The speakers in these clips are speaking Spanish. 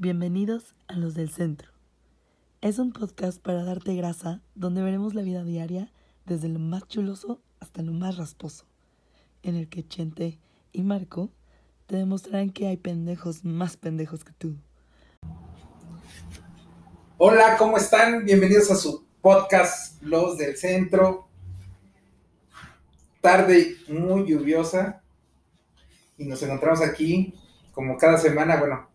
Bienvenidos a Los del Centro. Es un podcast para darte grasa donde veremos la vida diaria desde lo más chuloso hasta lo más rasposo, en el que Chente y Marco te demostrarán que hay pendejos más pendejos que tú. Hola, ¿cómo están? Bienvenidos a su podcast Los del Centro. Tarde muy lluviosa y nos encontramos aquí como cada semana, bueno,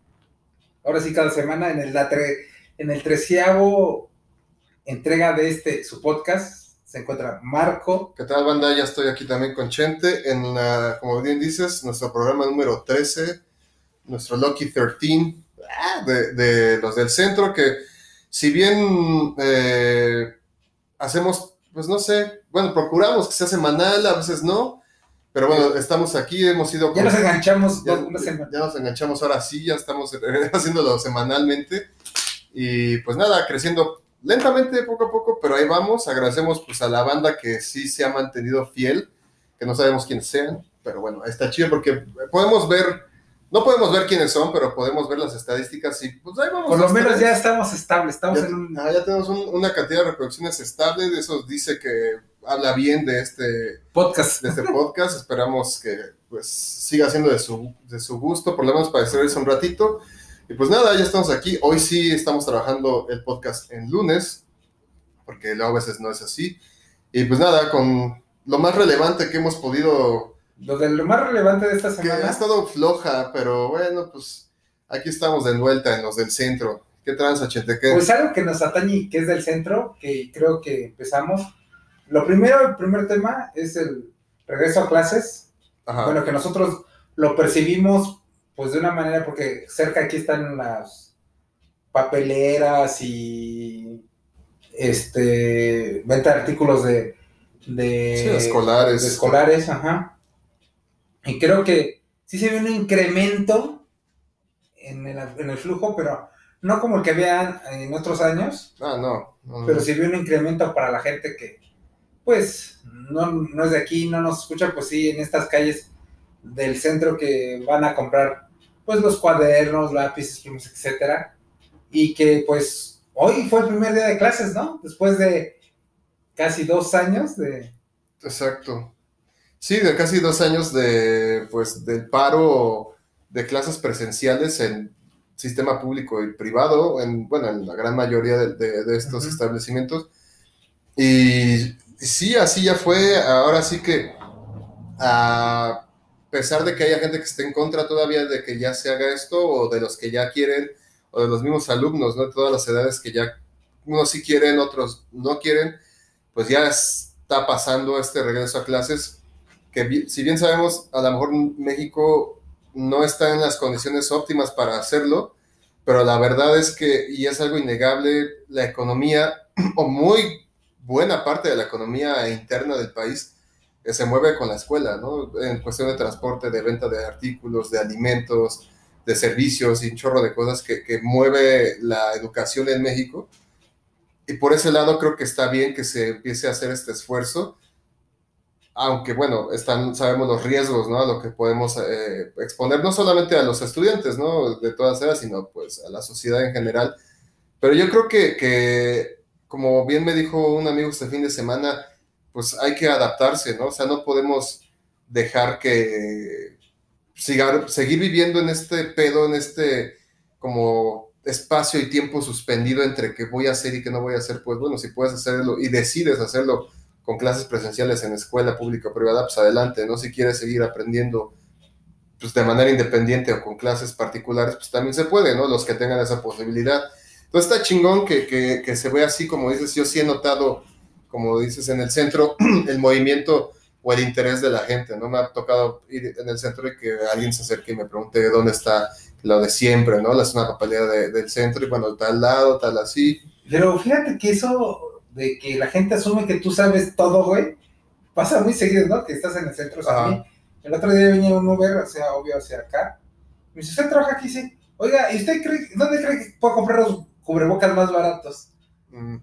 ahora sí cada semana en el, en el treceavo entrega de este, su podcast, se encuentra Marco. ¿Qué tal, banda? Ya estoy aquí también con Chente en, la, como bien dices, nuestro programa número 13, nuestro Lucky 13 ah, de, de los del centro, que si bien eh, hacemos, pues no sé, bueno, procuramos que sea semanal, a veces no, pero bueno, estamos aquí, hemos ido... Ya con- nos enganchamos ya, una semana. ya nos enganchamos ahora sí, ya estamos haciéndolo semanalmente y pues nada, creciendo lentamente poco a poco, pero ahí vamos. Agradecemos pues a la banda que sí se ha mantenido fiel, que no sabemos quiénes sean, pero bueno, está chido porque podemos ver, no podemos ver quiénes son, pero podemos ver las estadísticas y pues ahí vamos. Por lo menos ya estamos estables, estamos Ya, en un... ah, ya tenemos un- una cantidad de reproducciones estable, de eso dice que habla bien de este podcast. de este podcast. Esperamos que pues siga siendo de su, de su gusto, por lo menos para distraerse un ratito. Y pues nada, ya estamos aquí. Hoy sí estamos trabajando el podcast en lunes, porque luego a veces no es así. Y pues nada, con lo más relevante que hemos podido, Lo, de, lo más relevante de esta que ha semana... estado floja, pero bueno, pues aquí estamos de vuelta en los del centro. ¿Qué tranza, Chente? ¿Qué? Pues algo que nos atañe y que es del centro, que creo que empezamos. Lo primero, el primer tema es el regreso a clases. Ajá. Bueno, que nosotros lo percibimos pues de una manera, porque cerca aquí están las papeleras y este venta de artículos de, de, Sí, escolares. de escolares, ajá. Y creo que sí se ve un incremento en el, en el flujo, pero no como el que había en otros años, Ah, no. no, no. pero sí vi un incremento para la gente que, pues, no, no es de aquí, no nos escucha, pues sí, en estas calles del centro que van a comprar, pues, los cuadernos, lápices, plumas, etcétera, y que, pues, hoy fue el primer día de clases, ¿no? Después de casi dos años de... Exacto. Sí, de casi dos años de, pues, del paro de clases presenciales en sistema público y privado, en, bueno, en la gran mayoría de, de- de estos establecimientos. Y sí, así ya fue. Ahora sí que, a pesar de que haya gente que esté en contra todavía de que ya se haga esto, o de los que ya quieren, o de los mismos alumnos, ¿no? Todas las edades que ya unos sí quieren, otros no quieren, pues ya está pasando este regreso a clases, que si bien sabemos, a lo mejor México no está en las condiciones óptimas para hacerlo, pero la verdad es que, y es algo innegable, la economía, o muy buena parte de la economía interna del país, se mueve con la escuela, ¿no? En cuestión de transporte, de venta de artículos, de alimentos, de servicios y un chorro de cosas que, mueve la educación en México. Y por ese lado creo que está bien que se empiece a hacer este esfuerzo, aunque bueno, sabemos los riesgos, ¿no? A lo que podemos eh, exponer, no solamente a los estudiantes, ¿no? De todas edades, sino pues a la sociedad en general. Pero yo creo que, como bien me dijo un amigo este fin de semana, pues hay que adaptarse, ¿no? O sea, no podemos dejar que sigar, seguir viviendo en este pedo, en este como espacio y tiempo suspendido entre qué voy a hacer y qué no voy a hacer, pues bueno, si puedes hacerlo y decides hacerlo con clases presenciales en escuela pública o privada, pues adelante, ¿no? Si quieres seguir aprendiendo pues de manera independiente o con clases particulares, pues también se puede, ¿no? Los que tengan esa posibilidad. Entonces está chingón que, que, que se vea así, como dices, yo sí he notado, como dices, en el centro, el movimiento o el interés de la gente, ¿no? Me ha tocado ir en el centro y que alguien se acerque y me pregunte dónde está lo de siempre, ¿no? La zona papelera de- del centro y bueno, tal lado, tal así. Pero fíjate que eso de que la gente asume que tú sabes todo, güey, pasa muy seguido, ¿no? Que estás en el centro. El otro día venía un Uber, o sea, obvio, hacia acá. Me dice, ¿usted trabaja aquí? Sí. Oiga, ¿y usted cree, dónde cree que puedo comprar los cubrebocas más baratos? Mm,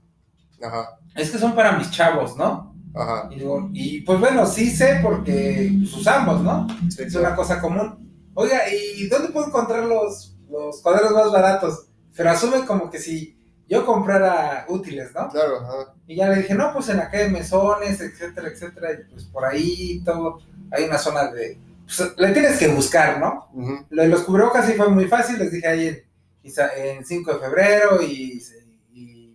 Ajá, Es que son para mis chavos, ¿no? ajá. Y digo, y pues bueno, sí sé porque pues, usamos, ¿no? Sí, Es claro. una cosa común. Oiga, ¿y dónde puedo encontrar los los cuadernos más baratos, pero asume como que si yo comprara útiles, ¿no? Claro, ajá. Y ya le dije, no, pues en calle Mesones, etcétera, etcétera, y pues por ahí todo, hay una zona de, pues le tienes que buscar, ¿no? Lo de los cubrebocas sí fue muy fácil, les dije ahí Isa- en 5 de febrero y, y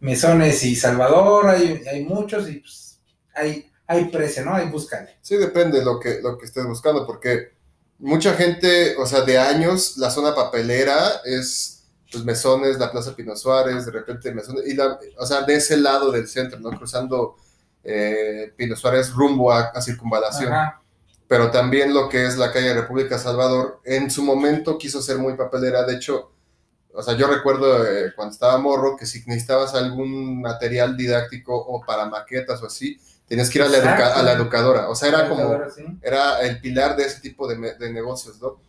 Mesones y Salvador, hay, hay muchos y pues hay, hay precio, ¿no? Hay búscale. Sí, depende de lo que, lo que estés buscando, porque mucha gente, o sea, de años, la zona papelera es pues Mesones, la Plaza Pino Suárez, de repente Mesones, y la, o sea, de ese lado del centro, ¿no? Cruzando eh, Pino Suárez rumbo a, a Circunvalación. Ajá. Pero también lo que es la calle República Salvador, en su momento quiso ser muy papelera, de hecho, o sea, yo recuerdo eh, cuando estaba morro que si necesitabas algún material didáctico o para maquetas o así, tenías que ir a la, educa- Exacto. a la educadora, o sea, era como sí. era el pilar de ese tipo de, de negocios, ¿no?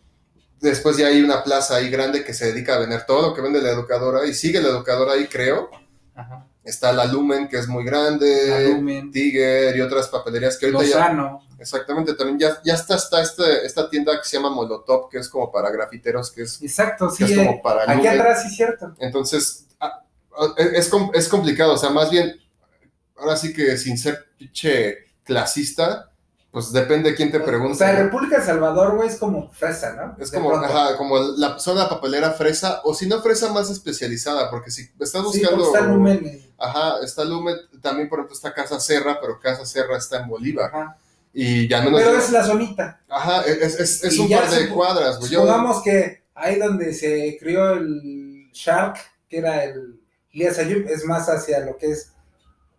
Después ya hay una plaza ahí grande que se dedica a vender todo lo que vende la educadora y sigue la educadora ahí, creo. Ajá. Está la Lumen, que es muy grande, Lumen, Tiger y otras papelerías que ahorita ya... Lozano. Exactamente, también ya, ya está, está este- esta tienda que se llama Molotov, que es como para grafiteros, que es, Exacto, sí. es eh, como para aquí Lumen. atrás sí cierto. Entonces, ah, ah, es, com- es complicado, o sea, más bien, ahora sí que sin ser pinche clasista, pues depende de quién te pregunte. O sea. República de Salvador, güey, es como fresa, ¿no? Es De como, ajá, como la zona papelera fresa, o si no fresa más especializada, porque si estás Sí, buscando... porque está Lumen. Ajá, está Lumen, también por ejemplo está Casa Serra, pero Casa Serra está en Bolívar. Ajá. Y ya menos... Pero es la zonita. Ajá, es, es, es Y un par de supo- cuadras, güey. Supongamos que ahí donde se crió el Shark, que era el Elías Ayub, es más hacia lo que es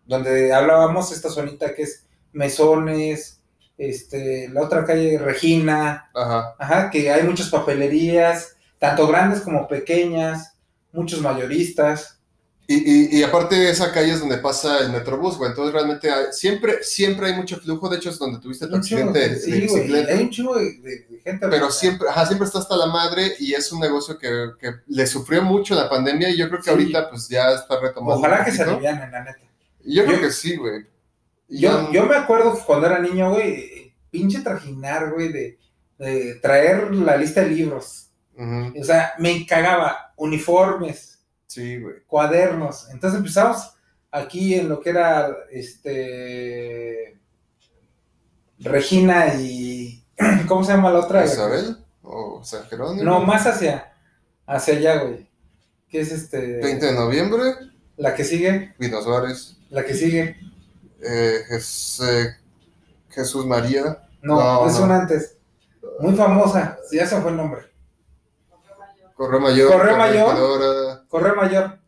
donde hablábamos, esta zonita que es Mesones, este, la otra calle Regina, Ajá, ajá, que hay muchas papelerías, tanto grandes como pequeñas, muchos mayoristas. y, y, y aparte esa calle es donde pasa el Metrobús, güey. Entonces realmente hay- siempre, siempre hay mucho flujo. De hecho es donde tuviste tu accidente de, sí, de güey, hay un chingo de, de- de gente. Pero siempre, ajá, siempre está hasta la madre y es un negocio que, que le sufrió mucho la pandemia y yo creo que Sí. ahorita pues ya está retomando. Ojalá que se alivianen, la neta. Yo creo que sí, güey. Yo, yo me acuerdo cuando era niño, güey, pinche trajinar, güey, de, de traer la lista de libros. O sea, me cagaba uniformes, Sí, güey. cuadernos. Entonces empezamos aquí en lo que era, este, Regina y, ¿cómo se llama la otra? Isabel o San Jerónimo. No, más hacia, hacia allá, güey. Que es este, 20 de noviembre, la que sigue, Pino Suárez, la que sigue. Eh, eh, Jesús María. No, No, es no. una antes. Muy famosa, sí, ya se fue el nombre. Correo Mayor. Correo Mayor. Correo Mayor.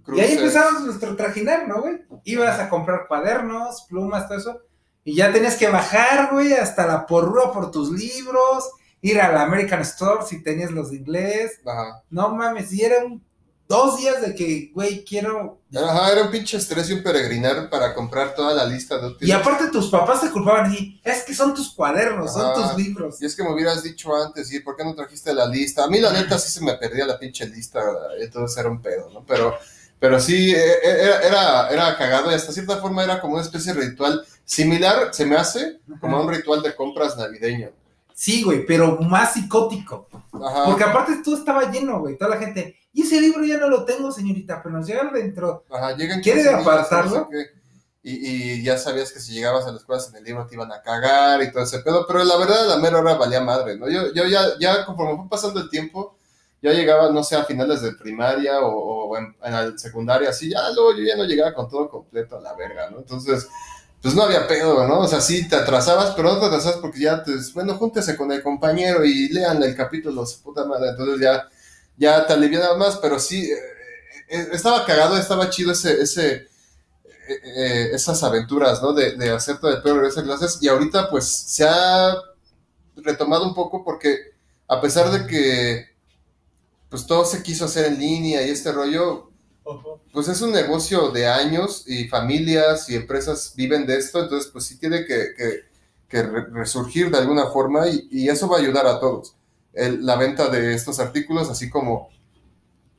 Y Cruces. ahí empezamos nuestro trajinar, ¿no, güey? Ibas a comprar cuadernos, plumas, todo eso. Y ya tenías que bajar, güey, hasta la porrúa por tus libros, ir a la American Store si tenías los de inglés. Ajá. No mames, y eran dos días de que, güey, quiero... Ajá, era un pinche estrés y un peregrinar para comprar toda la lista de útiles. Y aparte tus papás te culpaban y es que son tus cuadernos, son tus libros. Y es que me hubieras dicho antes, ¿y por qué no trajiste la lista? A mí, la neta, sí se me perdía la pinche lista, entonces era un pedo, ¿no? Pero, pero sí, eh, era, era, era cagado y hasta cierta forma era como una especie de ritual similar, se me hace, como un ritual de compras navideño. Sí, güey, pero más psicótico. Ajá. Porque aparte todo estaba lleno, güey, toda la gente. Y ese libro ya no lo tengo, señorita, pero nos llega dentro. Ajá, llegan ¿Quiere 15 días, apartarlo? no sé qué, Y, y ya sabías que si llegabas a las escuelas en el libro te iban a cagar y todo ese pedo, pero la verdad, la mera hora valía madre, ¿no? Yo, yo ya, ya conforme fue pasando el tiempo, ya llegaba, no sé, a finales de primaria o, o en, en la secundaria, así, ya luego yo ya no llegaba con todo completo a la verga, ¿no? Entonces, pues no había pedo, ¿no? O sea, sí te atrasabas, pero no te atrasabas porque ya te, bueno, júntese con el compañero y lean el capítulo, su puta madre, entonces ya, ya te aliviaba más, pero sí, eh, eh, estaba cagado, estaba chido ese, ese, eh, eh, esas aventuras, ¿no? De, de hacer todo el peor regreso a clases, y ahorita pues se ha retomado un poco porque a pesar de que pues todo se quiso hacer en línea y este rollo, pues es un negocio de años y familias y empresas viven de esto, entonces pues sí tiene que, que- que re- resurgir de alguna forma y, y eso va a ayudar a todos. El- la venta de estos artículos, así como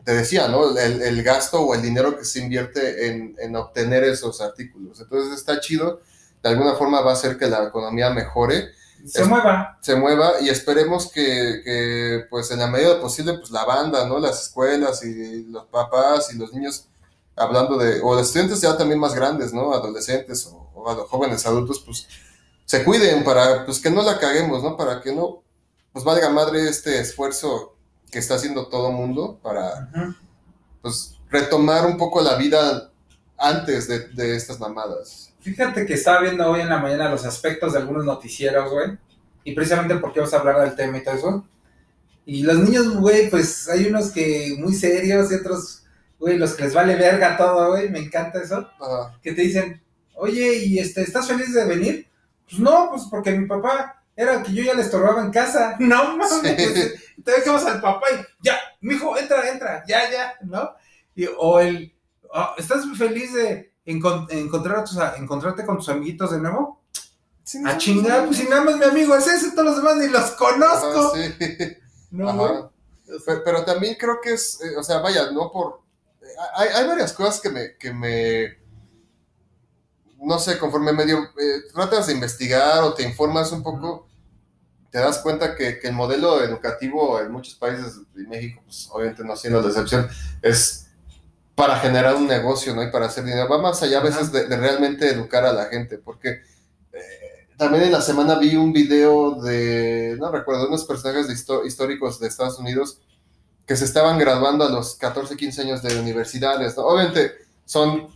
te decía, ¿no? El, el gasto o el dinero que se invierte en, en obtener esos artículos. Entonces está chido, de alguna forma va a hacer que la economía mejore se Es- mueva. se mueva y esperemos que, que, pues en la medida posible pues la banda, ¿no? Las escuelas y los papás y los niños hablando de, o los estudiantes ya también más grandes, ¿no? Adolescentes o, o a los jóvenes adultos, pues se cuiden para pues que no la caguemos, ¿no? Para que no pues valga madre este esfuerzo que está haciendo todo mundo para pues retomar un poco la vida antes de, de estas mamadas. Fíjate que estaba viendo hoy en la mañana los aspectos de algunos noticieros, güey. Y precisamente porque vamos a hablar del tema y todo eso. Y los niños, güey, pues hay unos que muy serios y otros, güey, los que les vale verga todo, güey. Me encanta eso. Que te dicen, oye, ¿y este, estás feliz de venir? Pues no, pues porque mi papá era que yo ya le estorbaba en casa. No mames, Sí. te dejamos al papá y ya, mijo, entra, entra, ya, ya, ¿no? Y- o el, "Ah, ¿estás feliz de encon- encontrar a tus, a- encontrarte con tus amiguitos de nuevo? A chingar, pues si nada más mi amigo es ese, todos los demás ni los conozco. Ajá, sí. No, Ajá. güey. Pero, pero también creo que es, eh, o sea, vaya, no por... eh, Hay, hay varias cosas que me, que me... No sé, conforme medio eh, tratas de investigar o te informas un poco, te das cuenta que, que el modelo educativo en muchos países de México, pues obviamente no siendo la excepción, es para generar un negocio, ¿no? Y para hacer dinero. Va más allá a veces de, de realmente educar a la gente, porque eh, también en la semana vi un video de, no recuerdo, unos personajes de históricos de Estados Unidos que se estaban graduando a los 14, 15 años de universidades, ¿no? Obviamente son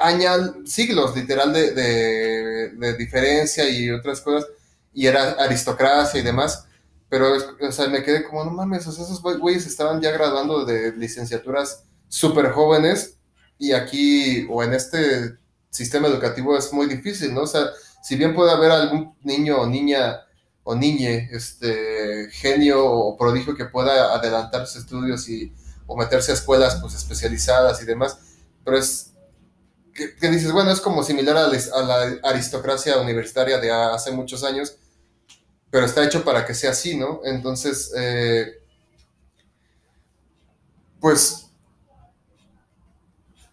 años, siglos literal de, de- diferencia y otras cosas, y era aristocracia y demás, pero, o sea, me quedé como, no mames, o sea, esos güey- güeyes estaban ya graduando de licenciaturas súper jóvenes, y aquí, o en este sistema educativo es muy difícil, ¿no? O sea, si bien puede haber algún niño o niña o niñe, este, genio o prodigio que pueda adelantar sus estudios y, o meterse a escuelas pues, especializadas y demás, pero es que, dices, bueno, es como similar a, la- aristocracia universitaria de hace muchos años, pero está hecho para que sea así, ¿no? Entonces, eh, pues,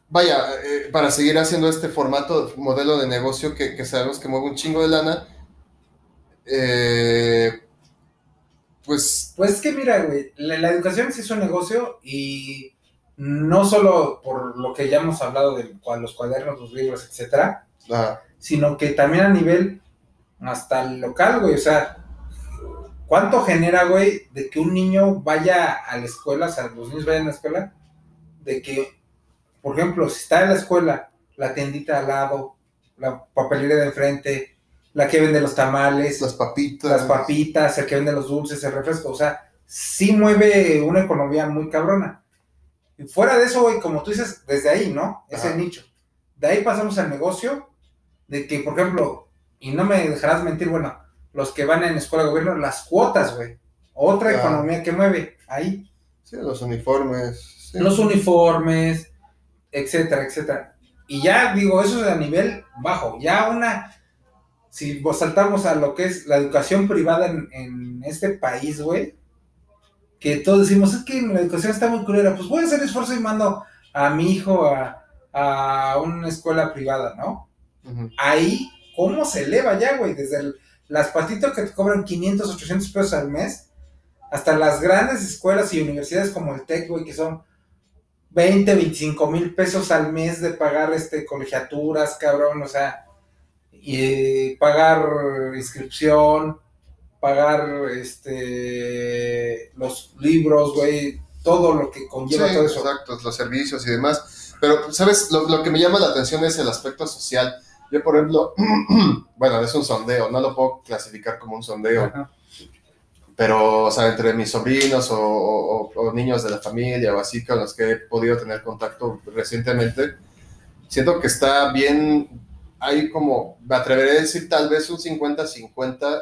vaya, eh, para seguir haciendo este formato, modelo de negocio que, que sabemos que mueve un chingo de lana, eh, pues Pues es que mira, güey, la, la educación sí es un negocio y no solo por lo que ya hemos hablado de los cuadernos, los libros, etcétera, sino que también a nivel hasta el local, güey, o sea, ¿cuánto genera, güey, de que un niño vaya a la escuela, o sea, los niños vayan a la escuela, de que, por ejemplo, si está en la escuela, la tiendita al lado, la papelería de enfrente, la que vende los tamales, las papitas. las papitas, el que vende los dulces, el refresco, o sea, sí mueve una economía muy cabrona. Y fuera de eso, güey, como tú dices, desde ahí, ¿no? Es Ajá. nicho. De ahí pasamos al negocio de que, por ejemplo, y no me dejarás mentir, bueno, los que van en escuela de gobierno, las cuotas, güey. Otra economía que mueve ahí. Sí, los uniformes. sí. Los uniformes, etcétera, etcétera. Y ya digo, eso es a nivel bajo. Ya una, si vos saltamos a lo que es la educación privada en, en este país, güey, que todos decimos, es que la educación está muy culera, pues voy a hacer esfuerzo y mando a mi hijo a, a una escuela privada, ¿no? Ahí, ¿cómo se eleva ya, güey? Desde el- las patitas que te cobran 500, 800 pesos al mes, hasta las grandes escuelas y universidades como el TEC, güey, que son 20, 25 mil pesos al mes de pagar este colegiaturas, cabrón, o sea, y eh, pagar inscripción, pagar este los libros, güey, todo lo que conlleva Sí, todo eso. exacto, los servicios y demás. Pero, ¿sabes? Lo, lo que me llama la atención es el aspecto social. Yo, por ejemplo, bueno, es un sondeo, no lo puedo clasificar como un sondeo, Ajá. pero, o sea, entre mis sobrinos o, o- o niños de la familia o así con los que he podido tener contacto recientemente, siento que está bien, hay como, me atreveré a decir tal vez un 50-50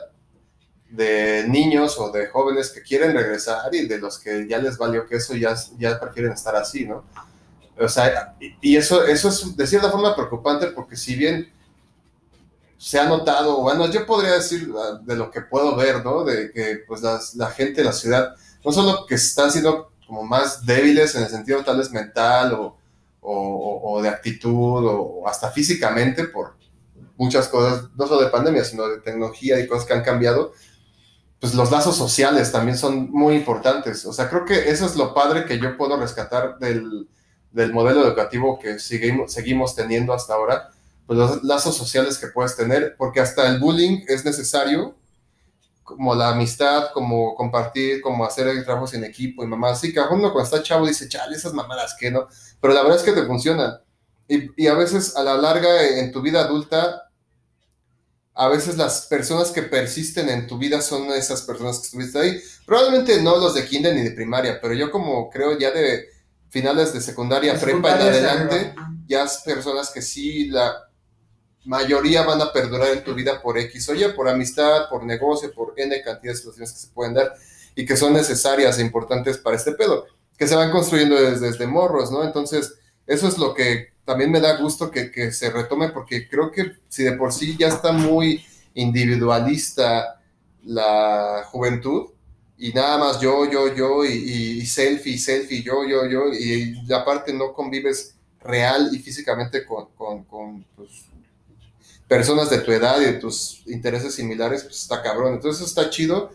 de niños o de jóvenes que quieren regresar y de los que ya les valió que eso ya, ya prefieren estar así, ¿no? O sea, y, eso, eso es de cierta forma preocupante porque si bien se ha notado, bueno, yo podría decir ah, de lo que puedo ver, ¿no? De que pues las- la gente la ciudad, no solo que están siendo como más débiles en el sentido tal vez mental o, o- o- de actitud o hasta físicamente por, muchas cosas, no solo de pandemia, sino de tecnología y cosas que han cambiado, pues los lazos sociales también son muy importantes. O sea, creo que eso es lo padre que yo puedo rescatar del, del modelo educativo que seguimos, seguimos teniendo hasta ahora, pues los lazos sociales que puedes tener, porque hasta el bullying es necesario, como la amistad, como compartir, como hacer trabajos en equipo y mamá. Así que uno cuando está chavo dice, chale, esas mamadas que no, pero la verdad es que te funcionan. Y, y a veces a la larga en tu vida adulta a veces las personas que persisten en tu vida son esas personas que estuviste ahí. Probablemente no los de kinder ni de primaria, pero yo como creo ya de finales de secundaria, prepa en adelante, ya es personas que sí, la mayoría van a perdurar en tu vida por X, oye, por amistad, por negocio, por N cantidad de situaciones que se pueden dar y que son necesarias e importantes para este pedo, que se van construyendo desde, desde morros, ¿no? Entonces, eso es lo que también me da gusto que, se retome porque creo que si de por sí ya está muy individualista la juventud y nada más yo, yo, yo y, selfie, selfie, yo, yo, yo y, aparte no convives real y físicamente con, pues, personas de tu edad y de tus intereses similares, pues está cabrón. Entonces está chido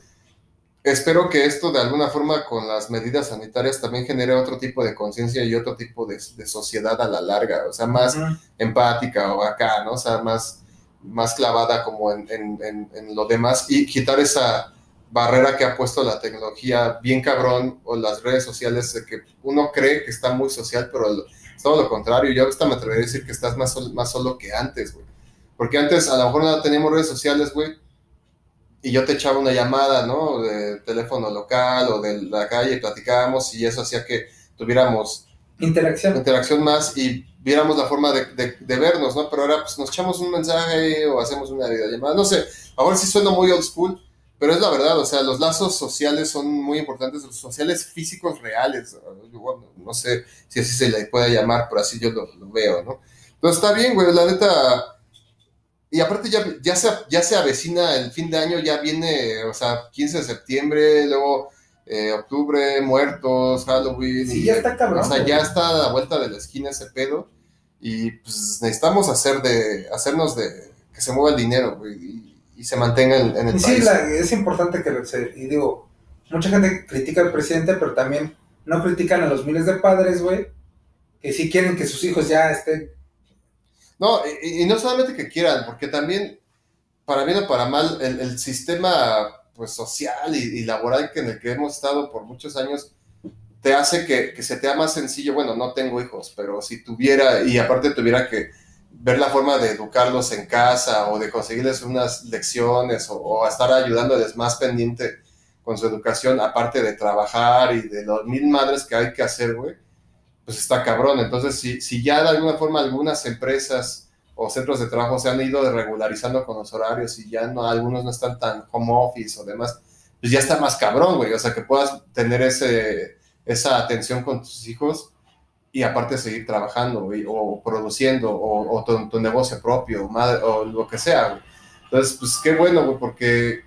espero que esto de alguna forma con las medidas sanitarias también genere otro tipo de conciencia y otro tipo de, sociedad a la larga, o sea, más empática o acá, ¿no? O sea, más, más clavada como en, en, lo demás y quitar esa barrera que ha puesto la tecnología bien cabrón o las redes sociales de que uno cree que está muy social, pero es todo lo contrario. Yo hasta me atrevería a decir que estás más, más solo que antes, güey. Porque antes a lo mejor no teníamos redes sociales, güey, y yo te echaba una llamada, ¿no? De teléfono local o de la calle, platicábamos y eso hacía que tuviéramos interacción, interacción más y viéramos la forma de, de, vernos, ¿no? Pero ahora pues nos echamos un mensaje o hacemos una videollamada, no sé, ahora sí suena muy old school, pero es la verdad, o sea, los lazos sociales son muy importantes, los sociales físicos reales, no sé si así se le puede llamar, pero así yo lo, lo veo, ¿no? Entonces está bien, güey, la neta y aparte ya, ya, se, ya se avecina el fin de año, ya viene, o sea, 15 de septiembre, luego eh, octubre, muertos, Halloween. Sí, ya está cabrón. O sea, ya está a la vuelta de la esquina ese pedo. Y pues necesitamos hacer de, hacernos de que se mueva el dinero, güey, y, se mantenga en, en el sí, país. Sí, es importante que se, y digo, mucha gente critica al presidente, pero también no critican a los miles de padres, güey, que sí quieren que sus hijos ya estén no, y, no solamente que quieran, porque también, para bien o para mal, el, sistema pues, social y, laboral que en el que hemos estado por muchos años te hace que, que se te haga más sencillo. Bueno, no tengo hijos, pero si tuviera, y aparte tuviera que ver la forma de educarlos en casa o de conseguirles unas lecciones o, o estar ayudándoles más pendiente con su educación, aparte de trabajar y de los mil madres que hay que hacer, güey pues está cabrón. Entonces, si, si ya de alguna forma algunas empresas o centros de trabajo se han ido regularizando con los horarios y ya no, algunos no están tan home office o demás, pues ya está más cabrón, güey. O sea, que puedas tener ese, esa atención con tus hijos y aparte seguir trabajando, güey, o produciendo, o, tu, negocio propio, o lo que sea, güey. Entonces, pues qué bueno, güey, porque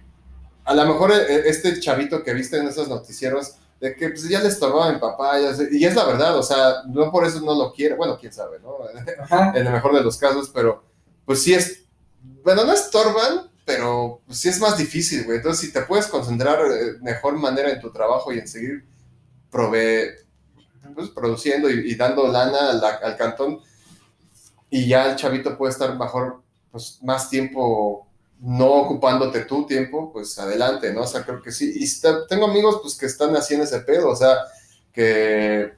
a lo mejor e, este chavito que viste en esos noticieros, de que pues, ya le estorbaba a mi papá, y es la verdad, o sea, no por eso no lo quiere, bueno, quién sabe, ¿no? en el mejor de los casos, pero pues sí es, bueno, no estorban, pero pues, sí es más difícil, güey. Entonces, si te puedes concentrar de mejor manera en tu trabajo y en seguir prove pues, produciendo y, dando lana al, cantón, y ya el chavito puede estar mejor, pues más tiempo no ocupándote tu tiempo, pues adelante, ¿no? O sea, creo que sí. Y tengo amigos, pues, que están haciendo ese pedo, o sea, que,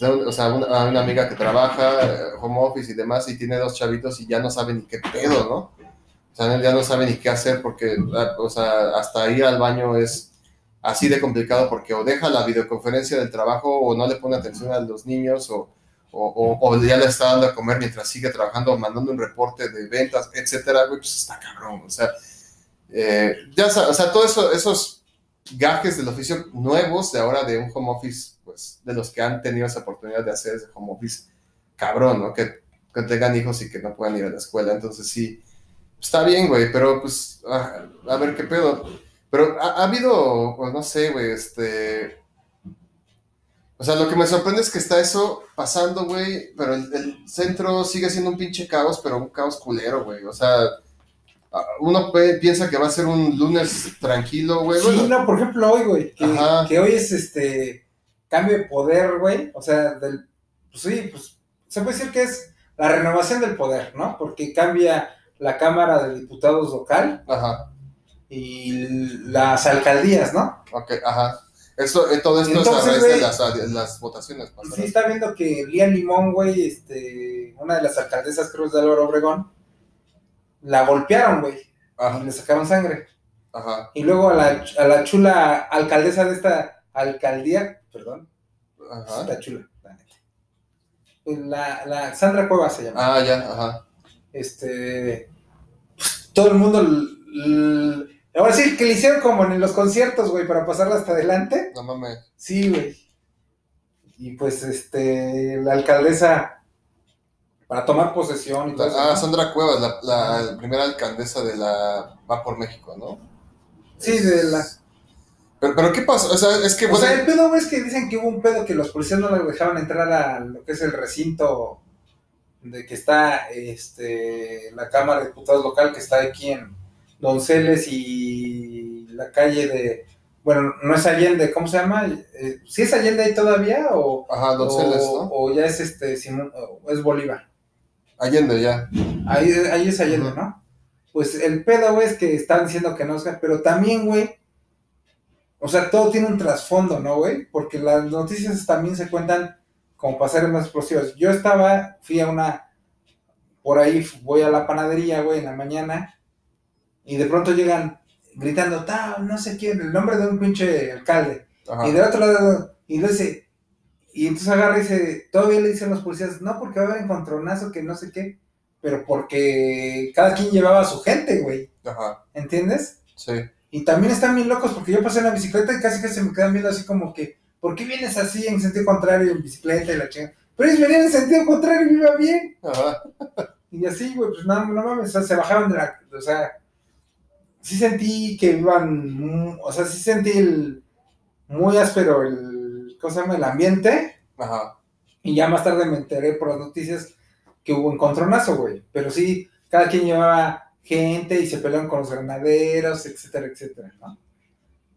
o sea, una, una, amiga que trabaja eh, home office y demás y tiene dos chavitos y ya no sabe ni qué pedo, ¿no? O sea, ya no sabe ni qué hacer porque, ah, o sea, hasta ir al baño es así de complicado porque o deja la videoconferencia del trabajo o no le pone atención a los niños o o, ya le está dando a comer mientras sigue trabajando, mandando un reporte de ventas, etcétera, güey, pues está cabrón. O sea, eh, ya o sea, todos eso, esos gajes del oficio nuevos de ahora de un home office, pues de los que han tenido esa oportunidad de hacer ese home office, cabrón, ¿no? Que, que tengan hijos y que no puedan ir a la escuela. Entonces, sí, está bien, güey, pero pues, ah, a ver qué pedo. Pero ha, ha habido, pues no sé, güey, este O sea, lo que me sorprende es que está eso pasando, güey, pero el, el centro sigue siendo un pinche caos, pero un caos culero, güey. O sea, uno piensa que va a ser un lunes tranquilo, güey. Sí, bueno, no, por ejemplo, hoy, güey, que hoy es este cambio de poder, güey. O sea, del. Pues sí, pues se puede decir que es la renovación del poder, ¿no? Porque cambia la Cámara de Diputados local Ajá, y las alcaldías, ¿no? ok, ajá. Eso, eh, todo esto Entonces, es a raíz de güey, las, las votaciones. Y pasadas. sí está viendo que Lía Limón, güey, este, una de las alcaldesas, creo, de Álvaro Obregón, la golpearon, güey, y le sacaron sangre. ajá, Y luego a la, a la chula alcaldesa de esta alcaldía, perdón, ajá. está chula, la neta. La, la Sandra Cuevas se llama. Ah, ya, ajá. Este, pues, todo el mundo, ahora sí, que le hicieron como en los conciertos, güey, para pasarla hasta adelante. No mames. Sí, güey. Y pues, este, la alcaldesa, para tomar posesión y todo eso. Ah, ¿no? Sandra Cuevas, la, la primera alcaldesa de la Va por México, ¿no? Sí, de la... Pero, pero ¿qué pasó? O sea, es que O bueno, sea, el pedo, güey, es que dicen que hubo un pedo que los policías no le dejaban entrar a lo que es el recinto de que está este la Cámara de Diputados local que está aquí en Donceles y la calle de bueno, no es Allende, ¿cómo se llama? Eh, ¿Sí es Allende ahí todavía o, ajá, Donceles, o, ¿no? o ya es este Simón, o es Bolívar? Allende, ya. Ahí, ahí es Allende. ¿no? Pues el pedo, güey, es que están diciendo que no, pero también, güey, o sea, todo tiene un trasfondo, ¿no, güey? Porque las noticias también se cuentan como para más explosivas. Yo estaba, fui a una, por ahí voy a la panadería, güey, en la mañana, y de pronto llegan gritando, tal, no sé quién, el nombre de un pinche alcalde. Ajá. Y del otro lado, y le dice, y entonces agarra y dice, todavía le dicen los policías, no, porque va a haber encontronazo, que no sé qué, pero porque cada quien llevaba a su gente, güey, Ajá, ¿entiendes? sí. Y también están bien locos, porque yo pasé en la bicicleta y casi que se me quedan viendo así como que, ¿por qué vienes así en sentido contrario en bicicleta y la chingada? Pero ellos venían en sentido contrario y me iba bien. Ajá. Y así, güey, pues no, no mames, o sea, se bajaban de la, o sea, sí sentí que iban, o sea, sí sentí el, muy áspero el, ¿cómo se llama? El ambiente, Ajá. y ya más tarde me enteré por las noticias que hubo encontronazo, güey, pero sí, cada quien llevaba gente y se pelearon con los granaderos, etcétera, etcétera, ¿no?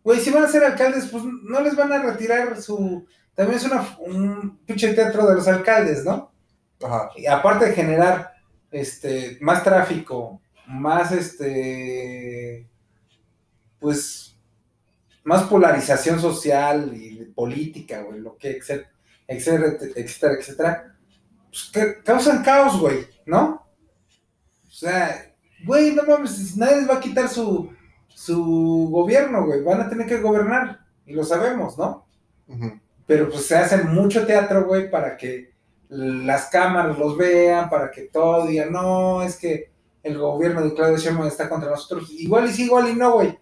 Güey, si van a ser alcaldes, pues no les van a retirar su, también es una, un pinche teatro de los alcaldes, ¿no? Ajá. Y aparte de generar este más tráfico, más este pues más polarización social y política, güey, lo que etcétera, etcétera, etcétera, pues que causan caos, güey, ¿no? O sea, güey, no mames, nadie les va a quitar su su gobierno, güey, van a tener que gobernar y lo sabemos, ¿no? Pero pues se hace mucho teatro, güey, para que las cámaras los vean, para que todo digan, no, es que el gobierno de Claudio Sheinbaum está contra nosotros. Igual y sí, igual y no, güey.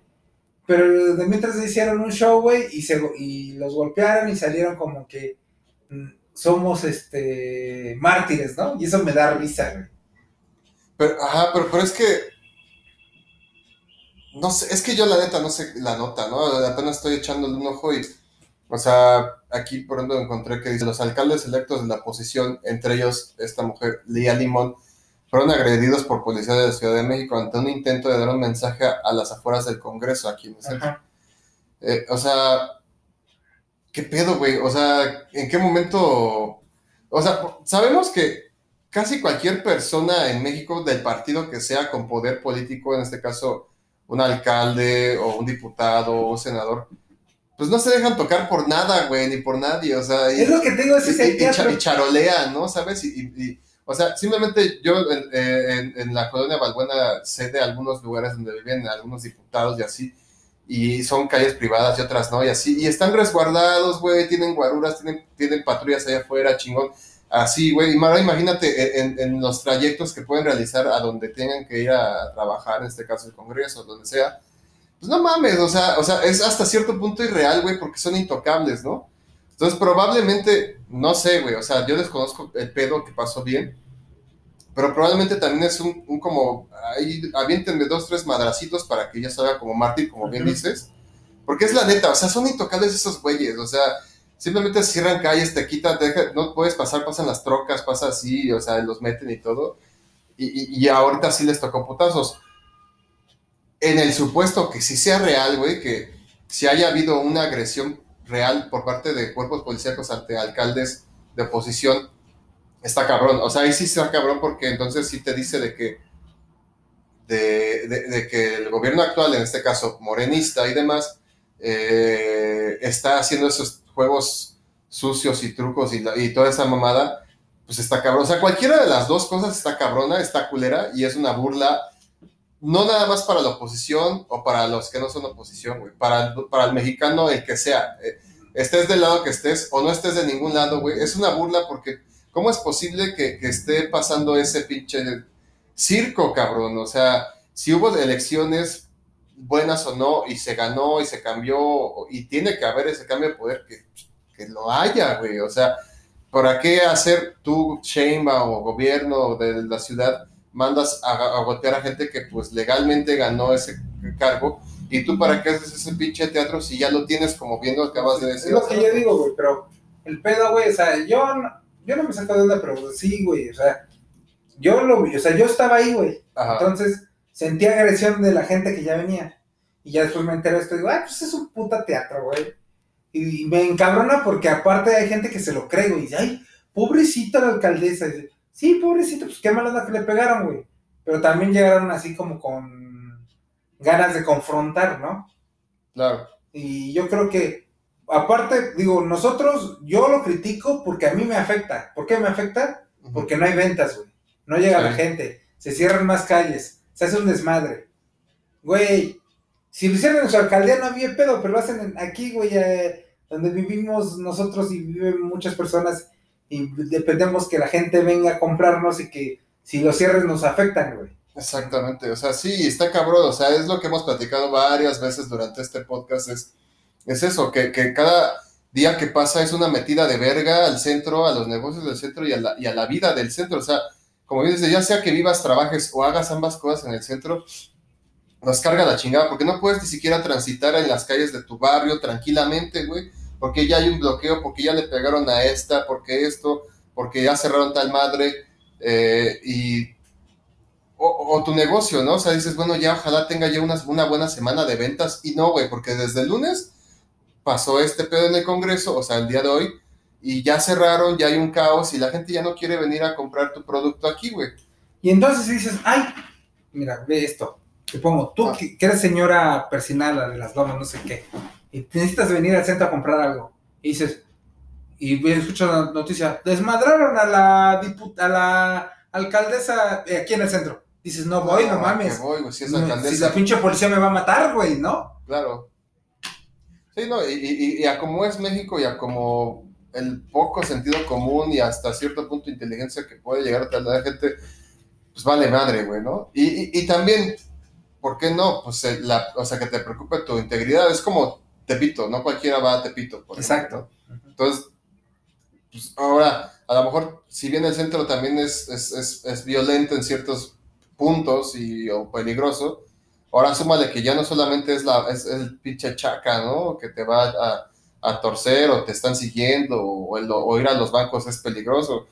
Pero de mientras hicieron un show, güey, y, se, y los golpearon y salieron como que mm, somos, este, mártires, ¿no? Y eso me da risa, güey. Pero, ajá, pero, es que. No sé, es que yo la neta no sé la nota, ¿no? Apenas estoy echándole un ojo y. O sea, aquí por ejemplo encontré que dice: los alcaldes electos de la oposición, entre ellos esta mujer, Lía Limón, fueron agredidos por policía de la Ciudad de México ante un intento de dar un mensaje a las afueras del Congreso aquí en el. Eh, o sea, ¿qué pedo, güey? O sea, ¿en qué momento? O sea, sabemos que casi cualquier persona en México del partido que sea con poder político, en este caso un alcalde o un diputado o un senador, pues no se dejan tocar por nada, güey, ni por nadie, o sea, y, Es lo que tengo, ese es y- y- y charolean, ¿no? ¿Sabes? Y- o sea, simplemente yo en, en- en la colonia Valbuena sé de algunos lugares donde viven algunos diputados y así, y son calles privadas y otras no, y así, y están resguardados, güey, tienen guaruras, tienen, tienen patrullas allá afuera, chingón, así, güey, y imagínate en, en los trayectos que pueden realizar a donde tengan que ir a trabajar, en este caso el Congreso, donde sea, pues no mames, o sea, o sea, es hasta cierto punto irreal, güey, porque son intocables, ¿no? Entonces probablemente, no sé, güey, o sea, yo desconozco el pedo que pasó bien, pero probablemente también es un, un como, ahí aviéntenme dos, tres madracitos para que ya salga como mártir, como bien dices, porque es la neta, o sea, son intocables esos güeyes, o sea, simplemente cierran calles, te quitan, te dejan- no puedes pasar, pasan las trocas, pasa así, o sea, los meten y todo. Y, y, y ahorita sí les tocó putazos. En el supuesto que sí sea real, güey, que si haya habido una agresión real por parte de cuerpos policíacos ante alcaldes de oposición, está cabrón. O sea, ahí sí está cabrón porque entonces sí te dice de que de, de- que el gobierno actual, en este caso morenista y demás, eh, está haciendo esos juegos sucios y trucos y, y toda esa mamada, pues está cabrón. O sea, cualquiera de las dos cosas está cabrona, está culera y es una burla, no nada más para la oposición o para los que no son oposición, güey, para, para el mexicano, el que sea. Eh, estés del lado que estés o no estés de ningún lado, güey, es una burla porque ¿cómo es posible que, que esté pasando ese pinche circo, cabrón? O sea, si hubo elecciones buenas o no, y se ganó y se cambió, y tiene que haber ese cambio de poder, que, que lo haya, güey. O sea, ¿para qué hacer tú, Sheinbaum o gobierno de la ciudad, mandas a, a a gente que pues legalmente ganó ese cargo? ¿Y tú para qué haces ese pinche teatro si ya lo tienes como bien lo acabas de Es decir? lo que yo digo, güey, pero el pedo, güey, o sea, yo no, yo no me saco de onda, pero sí, güey, o sea, yo lo vi, o sea, yo estaba ahí, güey. Entonces, sentí agresión de la gente que ya venía. Y ya después me enteré esto y digo, ah, pues es un puta teatro, güey. Y me encabrona porque aparte hay gente que se lo cree, güey. Y dice, ay, pobrecita la alcaldesa. Y dice, sí, pobrecita, pues qué mala onda que le pegaron, güey. Pero también llegaron así como con ganas de confrontar, ¿no? Claro. Y yo creo que, aparte, digo, nosotros, yo lo critico porque a mí me afecta. ¿Por qué me afecta? Porque no hay ventas, güey. No llega Sí. la gente. Se cierran más calles. Se hace un desmadre. Güey, si lo hicieran en su alcaldía no había pedo, pero lo hacen en- aquí, güey, eh, donde vivimos nosotros y viven muchas personas y dependemos que la gente venga a comprarnos y que si lo cierres nos afectan, güey. Exactamente, o sea, sí, está cabrón, o sea, es lo que hemos platicado varias veces durante este podcast, es, es eso, que, que cada día que pasa es una metida de verga al centro, a los negocios del centro y a la, y a la vida del centro, o sea, como bien dice, ya sea que vivas, trabajes o hagas ambas cosas en el centro, nos carga la chingada, porque no puedes ni siquiera transitar en las calles de tu barrio tranquilamente, güey, porque ya hay un bloqueo, porque ya le pegaron a esta, porque esto, porque ya cerraron tal madre, eh, y o, o tu negocio, ¿no? O sea, dices, bueno, ya ojalá tenga ya una, una buena semana de ventas. Y no, güey, porque desde el lunes pasó este pedo en el Congreso, o sea, el día de hoy, y ya cerraron, ya hay un caos y la gente ya no quiere venir a comprar tu producto aquí, güey. Y entonces dices, ay, mira, ve esto. Te pongo, tú Ah. que, eres señora persinada de las lomas, no sé qué, y te necesitas venir al centro a comprar algo. Y dices, y escuchas la noticia, desmadraron a la dipu- a la alcaldesa aquí en el centro. Dices, no voy, no, Ah, mames. voy, si es alcaldesa. si la pinche policía me va a matar, güey, ¿no? Claro. Sí, no, y, y, y a como es México y a como el poco sentido común y hasta cierto punto inteligencia que puede llegar a tener la gente, pues vale madre, güey, ¿no? Y, y, y también, ¿por qué no? Pues eh, la, o sea, que te preocupe tu integridad, es como Tepito, no cualquiera va a Tepito. por Exacto. ejemplo. Entonces, pues ahora, a lo mejor, si bien el centro también es, es, es, es violento en ciertos puntos y, o peligroso, ahora súmale que ya no solamente es, la, es el pinche chaca, ¿no? Que te va a, a torcer o te están siguiendo o, el- o ir a los bancos es peligroso.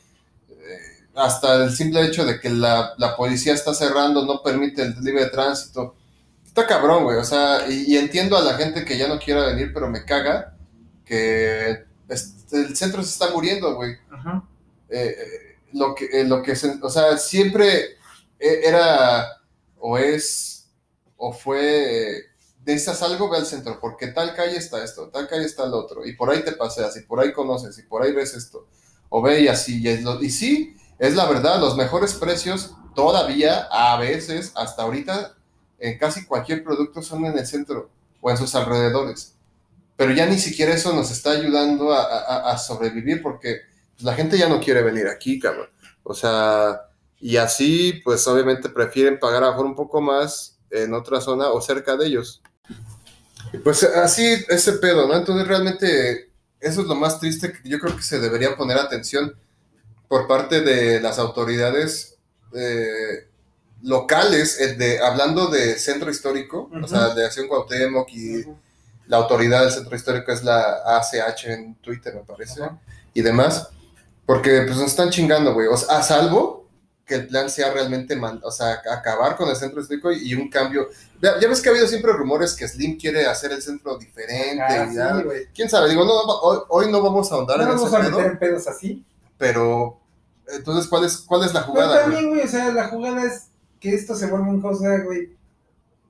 Eh, hasta el simple hecho de que la, la policía está cerrando, no permite el libre tránsito. Está cabrón, güey. O sea, y, y entiendo a la gente que ya no quiera venir, pero me caga que el centro se está muriendo, güey Ajá. eh, eh, lo que, eh, lo que se- o sea, siempre eh, era o es o fue, necesitas algo, ve al centro, porque tal calle está esto, tal calle está el otro, y por ahí te paseas, y por ahí conoces, y por ahí ves esto, o ve y así, y, es lo- y sí, es la verdad, los mejores precios todavía, a veces, hasta ahorita, en casi cualquier producto son en el centro o en sus alrededores. Pero ya ni siquiera eso nos está ayudando a, sobrevivir porque pues, la gente ya no quiere venir aquí, cabrón. O sea, y así, pues obviamente prefieren pagar a un poco más en otra zona o cerca de ellos. Pues así, ese pedo, ¿no? Entonces realmente eso es lo más triste que yo creo que se debería poner atención por parte de las autoridades eh, locales, el de, hablando de centro histórico, o sea, de Acción Cuauhtémoc y, la autoridad del centro histórico es la ACH en Twitter, me parece, y demás, porque pues nos están chingando, güey. O sea, a salvo que el plan sea realmente, o sea, acabar con el centro histórico y, un cambio. Ya, ya ves que ha habido siempre rumores que Slim quiere hacer el centro diferente. Ah, y ya. sí. ¿Quién sabe? Digo, no, hoy, hoy no vamos a ahondar No en ese vamos a meter pedos así. pero entonces, ¿cuál es, cuál es la Pero jugada? güey? también, güey, o sea, la jugada es que esto se vuelva una cosa, güey.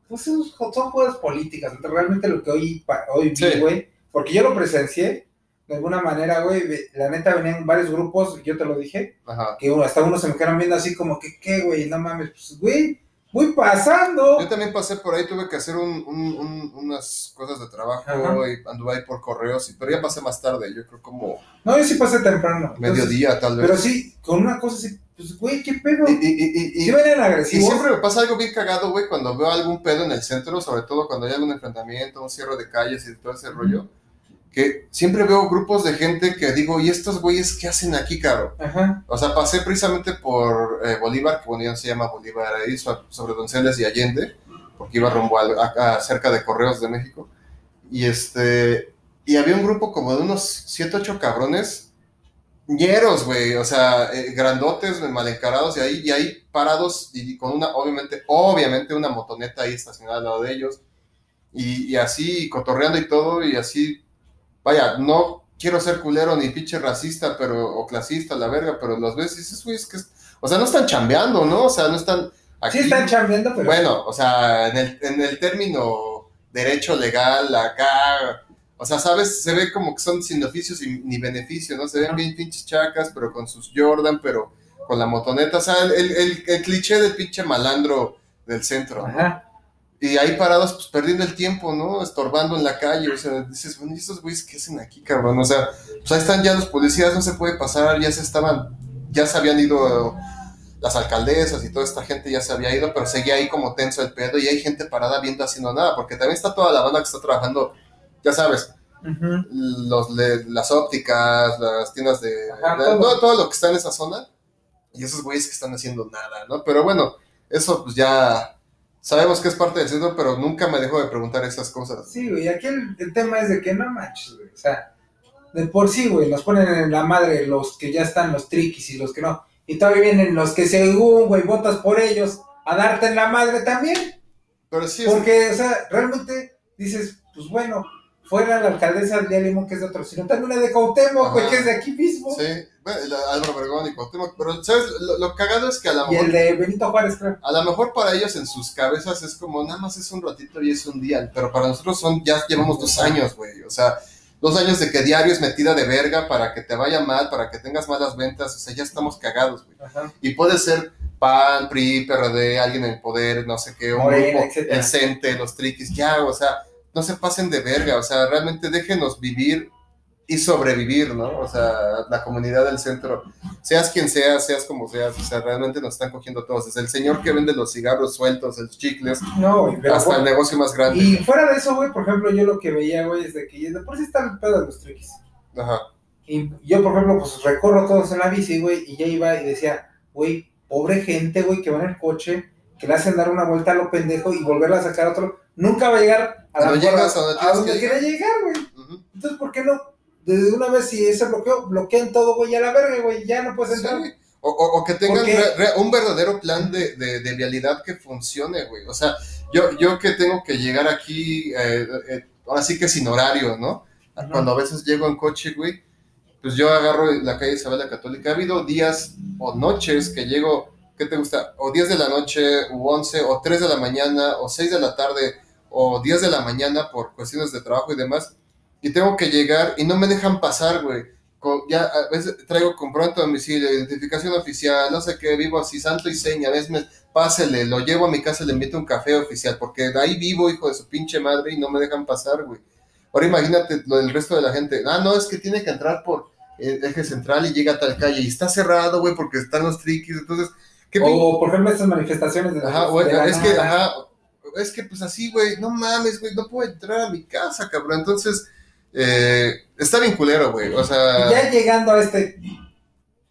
Pues son son jugadas políticas. Entonces, realmente lo que hoy, hoy vi, Sí. güey, porque yo lo presencié, de alguna manera, güey, la neta venían varios grupos, yo te lo dije, Ajá. que hasta unos se me quedaron viendo así como que, ¿qué, güey? No mames, pues, güey, voy pasando. Yo también pasé por ahí, tuve que hacer un- un- un- unas cosas de trabajo Ajá. y anduve ahí por correos, pero ya pasé más tarde, yo creo como No, yo sí pasé temprano. Entonces, mediodía tal vez. Pero sí, con una cosa así, pues, güey, ¿qué pedo? Y, y- y- venían y siempre me pasa algo bien cagado, güey, cuando veo algún pedo en el centro, sobre todo cuando hay algún enfrentamiento, un cierre de calles y todo ese rollo, que siempre veo grupos de gente que digo, ¿y estos güeyes qué hacen aquí, cabrón? Ajá. O sea, pasé precisamente por eh, Bolívar, que bueno, ya no se llama Bolívar ahí, so- sobre Donceles y Allende, porque iba rumbo al- a, a- cerca de Correos de México. Y este, y había un grupo como de unos 7, 8 cabrones, ñeros, güey, o sea, eh, grandotes, mal encarados, y ahí, y ahí parados, y con una, obviamente, obviamente una motoneta ahí estacionada al lado de ellos, y, y así, cotorreando y todo, y así, vaya, no quiero ser culero ni pinche racista, pero, o clasista, la verga, pero los ves y dices, güey, es que, o sea, no están chambeando, ¿no? O sea, no están aquí. Sí están chambeando, pero... Bueno, o sea, en el, en el término derecho legal, acá, o sea, ¿sabes? Se ve como que son sin oficios y- ni beneficio, ¿no? Se ven bien pinches chacas, pero con sus Jordan, pero con la motoneta, o sea, el, el- el cliché del pinche malandro del centro, ¿no? Ajá. Y ahí parados, pues perdiendo el tiempo, ¿no? Estorbando en la calle, o sea, dices, bueno, ¿y estos güeyes qué hacen aquí, cabrón? O sea, pues ahí están ya los policías, no se puede pasar, ya se estaban, ya se habían ido las alcaldesas y toda esta gente ya se había ido, pero seguía ahí como tenso el pedo y hay gente parada viendo haciendo nada, porque también está toda la banda que está trabajando, ya sabes, los, le- las ópticas, las tiendas de... Ajá, todo. todo. todo lo que está en esa zona, y esos güeyes que están haciendo nada, ¿no? Pero bueno, eso pues ya sabemos que es parte del centro, pero nunca me dejo de preguntar esas cosas. Sí, güey, aquí el, el tema es de que no manches, güey. O sea, de por sí, güey, nos ponen en la madre los que ya están, los triquis y los que no. Y todavía vienen los que según, güey, votas por ellos a darte en la madre también. Pero sí, es- Porque, o sea, realmente dices, pues bueno, fuera la alcaldesa de Limón, que es de otro, sino también la de Cuauhtémoc, güey, que es de aquí mismo. sí, bueno, Álvaro Obregón y Cuauhtémoc, pero ¿sabes? Lo, lo cagado es que a lo Y mejor... el de Benito Juárez, creo. A lo mejor para ellos en sus cabezas es como nada más es un ratito y es un día, pero para nosotros son, ya llevamos dos años, güey. O sea, dos años de que diario es metida de verga para que te vaya mal, para que tengas malas ventas, o sea, ya estamos cagados, güey. Ajá. Y puede ser PAN, PRI, PRD, alguien en el poder, no sé qué, un Morena, grupo, etcétera. el CENTE, los triquis, ya, o sea, no se pasen de verga, o sea, realmente déjenos vivir y sobrevivir, ¿no? O sea, la comunidad del centro, seas quien seas, seas como seas, o sea, realmente nos están cogiendo todos, desde el señor que vende los cigarros sueltos, los chicles, No, hasta el negocio más grande. Y fuera de eso, güey, por ejemplo, yo lo que veía, güey, es de que de por sí está el pedo de los triquis. Ajá. Y yo, por ejemplo, pues recorro todos en la bici, güey, y ya iba y decía, güey, pobre gente, güey, que va en el coche, que le hacen dar una vuelta a lo pendejo y volverla a sacar a otro. Nunca va a llegar a, No llegas a donde tienes que quiere llegar, güey. Entonces, ¿por qué no? Desde una vez, si ese bloqueo, bloquean todo, güey, a la verga, güey, ya no puedes entrar. Sí. O, o- o que tengan Porque- re- re- un verdadero plan de, de- de vialidad que funcione, güey. O sea, yo, yo que tengo que llegar aquí, eh, eh, ahora sí que sin horario, ¿no? Cuando a veces llego en coche, güey, pues yo agarro la calle Isabel la Católica. Ha habido días o noches que llego, ¿qué te gusta? O 10 de la noche, u 11, o 3 de la mañana, o 6 de la tarde, o 10 de la mañana por cuestiones de trabajo y demás. Y tengo que llegar y no me dejan pasar, güey. Ya a veces traigo comprobante de domicilio, identificación oficial, no sé qué, vivo así, santo y seña, a veces me, pásele, lo llevo a mi casa le invito un café oficial, porque de ahí vivo, hijo de su pinche madre, y no me dejan pasar, güey. Ahora imagínate lo del resto de la gente. Ah, no, es que tiene que entrar por el eje central y llega a tal calle, y está cerrado, güey, porque están los triquis, entonces, ¿qué pin- O, por ejemplo, estas manifestaciones de, Ajá, güey, es que, ajá, es que pues así, güey, no mames, güey, no puedo entrar a mi casa, cabrón. Entonces, eh, está bien culero, güey, o sea... Ya llegando a este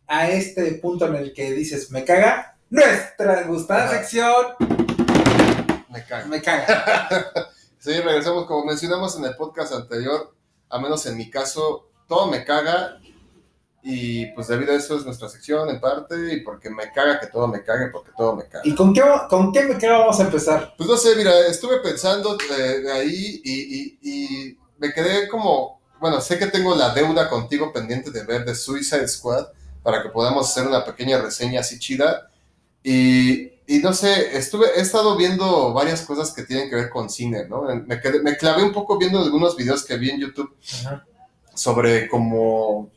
a este punto en el que dices, me caga, nuestra gustada Ajá. sección, Me cago. me caga. Sí, regresamos. Como mencionamos en el podcast anterior, a menos en mi caso, todo me caga. Y pues debido a eso es nuestra sección en parte. Y porque me caga que todo me cague, porque todo me caga. ¿Y con qué, con qué me caga vamos a empezar? Pues no sé, mira, estuve pensando eh, ahí y, y, y me quedé como. Bueno, sé que tengo la deuda contigo pendiente de ver The Suicide Squad para que podamos hacer una pequeña reseña así chida. Y, y no sé, estuve, he estado viendo varias cosas que tienen que ver con cine, ¿no? Me, quedé- me clavé un poco viendo algunos videos que vi en YouTube Ajá, sobre como,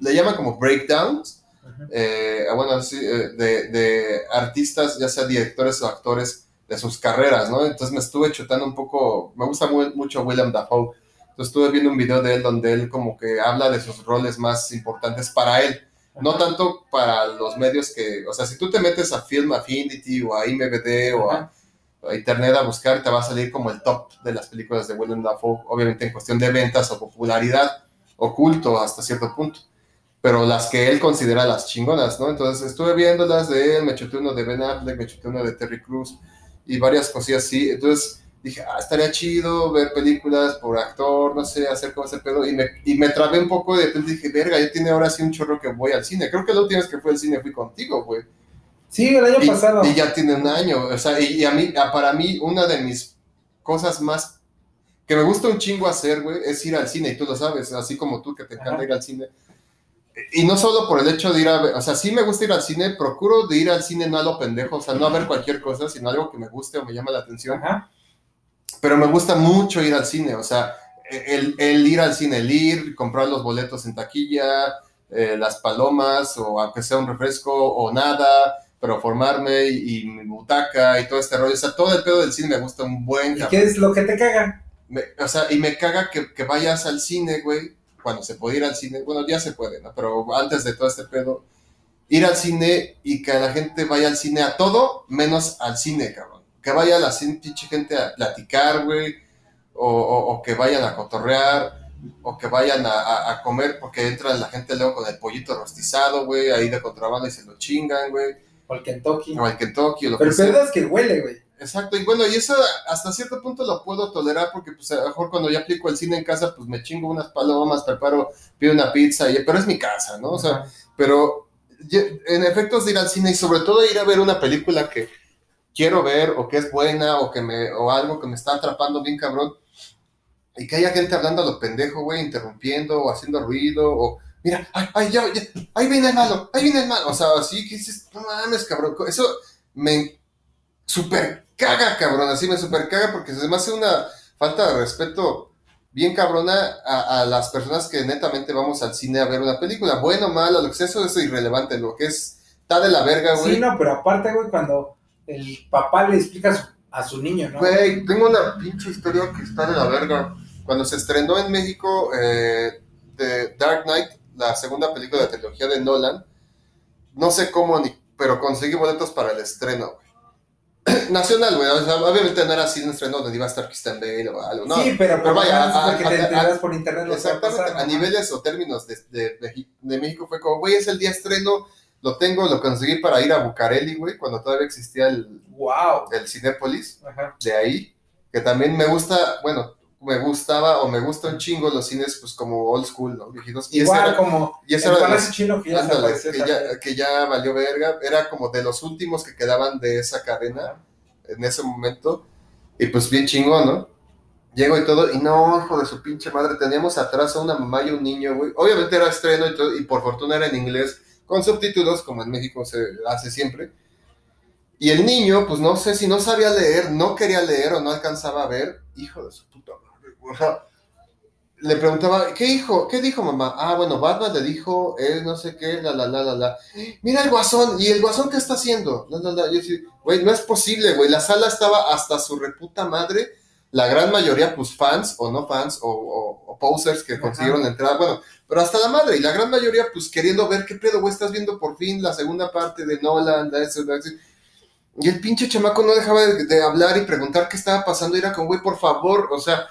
le llaman como breakdowns, eh, bueno, sí, eh, de, de artistas, ya sea directores o actores, de sus carreras, ¿no? Entonces me estuve chutando un poco, me gusta muy- mucho Willem Dafoe, entonces estuve viendo un video de él donde él como que habla de sus roles más importantes para él, no tanto para los medios que, o sea, si tú te metes a Film Affinity o a IMDb o a, a Internet a buscar, te va a salir como el top de las películas de Willem Dafoe, obviamente en cuestión de ventas o popularidad, oculto hasta cierto punto, pero las que él considera las chingonas, ¿no? Entonces estuve viéndolas de él, me chuté uno de Ben Affleck, me chuté uno de Terry Crews y varias cosillas así, entonces dije, ah, estaría chido ver películas por actor, no sé, hacer como ese pedo, y me, y me trabé un poco y de repente dije, verga, ya tiene ahora sí un chorro que voy al cine, creo que la última vez que fui al cine fui contigo, güey. Sí, el año Y, pasado. y ya tiene un año, o sea, y, y a mí, a- para mí, una de mis cosas más que me gusta un chingo hacer, güey, es ir al cine, y tú lo sabes, así como tú que te encanta Ajá. ir al cine. Y no solo por el hecho de ir a ver, o sea, sí me gusta ir al cine, procuro de ir al cine no a lo pendejo, o sea, no a ver cualquier cosa, sino algo que me guste o me llame la atención. Ajá. Pero me gusta mucho ir al cine, o sea, el, el ir al cine, el ir, comprar los boletos en taquilla, eh, las palomas, o aunque sea un refresco, o nada, pero formarme y, y mi butaca y todo este rollo. O sea, todo el pedo del cine me gusta un buen ¿Y qué es lo que te caga? Me- o sea, y me caga que, que vayas al cine, güey, cuando se puede ir al cine. Bueno, ya se puede, ¿no? Pero antes de todo este pedo, ir al cine y que la gente vaya al cine a todo, menos al cine, cabrón. Que vaya la pinche gente a platicar, güey, o, o- o que vayan a cotorrear, o que vayan a, a- a comer, porque entra la gente luego con el pollito rostizado, güey, ahí de contrabando y se lo chingan, güey, O el Kentucky. o el Kentucky, o lo Pero que sea. el pedo es que huele, güey. Exacto, y bueno, y eso hasta cierto punto lo puedo tolerar porque pues a lo mejor cuando ya aplico el cine en casa, pues me chingo unas palomas, preparo, pido una pizza, y, pero es mi casa, ¿no? O sea, pero en efectos de ir al cine y sobre todo ir a ver una película que quiero ver o que es buena o que me o algo que me está atrapando bien cabrón y que haya gente hablando a lo pendejo, güey, interrumpiendo o haciendo ruido o mira, ay, ay, ya, ya, ahí viene el malo, ahí viene el malo, o sea, así que dices, no mames, cabrón, eso me super caga, cabrón, así me super caga porque se me hace una falta de respeto bien cabrona a, a las personas que netamente vamos al cine a ver una película, bueno, malo, lo que sea, eso es irrelevante, lo que es, está de la verga, güey. Sí, no, pero aparte, güey, cuando el papá le explica a su, a su niño, ¿no? Güey, tengo una pinche historia que está de la verga. Cuando se estrenó en México eh, The Dark Knight, la segunda película de la trilogía de Nolan, no sé cómo ni, pero conseguí boletos para el estreno, güey. Nacional, güey. o sea, obviamente no era así un estreno donde iba a estar Kristen Bale o algo, ¿no? sí, pero, pero vaya, vaya, a- que te a- por internet Exactamente, pasar, a ¿no? niveles o términos de, de, de- de México fue como, güey, es el día estreno, lo tengo, lo conseguí para ir a Bucareli, güey, cuando todavía existía el, Wow. el Cinépolis Ajá. de ahí, que también me gusta, bueno, me gustaba o me gusta un chingo los cines, pues como old school, ¿no? Viejitos. Y ese Igual era, como y ese era los- Chino que ya ándale, que, ya, que ya valió verga, era como de los últimos que quedaban de esa cadena en ese momento, y pues bien chingón, ¿no? Llego y todo, y no, hijo de su pinche madre, teníamos atrás a una mamá y un niño, güey. Obviamente era estreno y, todo, y por fortuna era en inglés, con subtítulos, como en México se hace siempre. Y el niño, pues no sé si no sabía leer, no quería leer o no alcanzaba a ver, hijo de su puta madre. O sea, le preguntaba, ¿qué hijo? ¿Qué dijo mamá? Ah, bueno, Batman le dijo, él no sé qué, la, la, la, la, la. Mira el guasón, ¿y el guasón qué está haciendo? La, la, la. Yo sí, güey, no es posible, güey. La sala estaba hasta su reputa madre. La gran mayoría, pues fans o no fans o, o- o posers que Ajá. consiguieron la entrada. Bueno, pero hasta la madre. Y la gran mayoría, pues queriendo ver qué pedo, güey. Estás viendo por fin la segunda parte de Nolan, la eso. Y el pinche chamaco no dejaba de, de hablar y preguntar qué estaba pasando. Y era como, güey, por favor, o sea,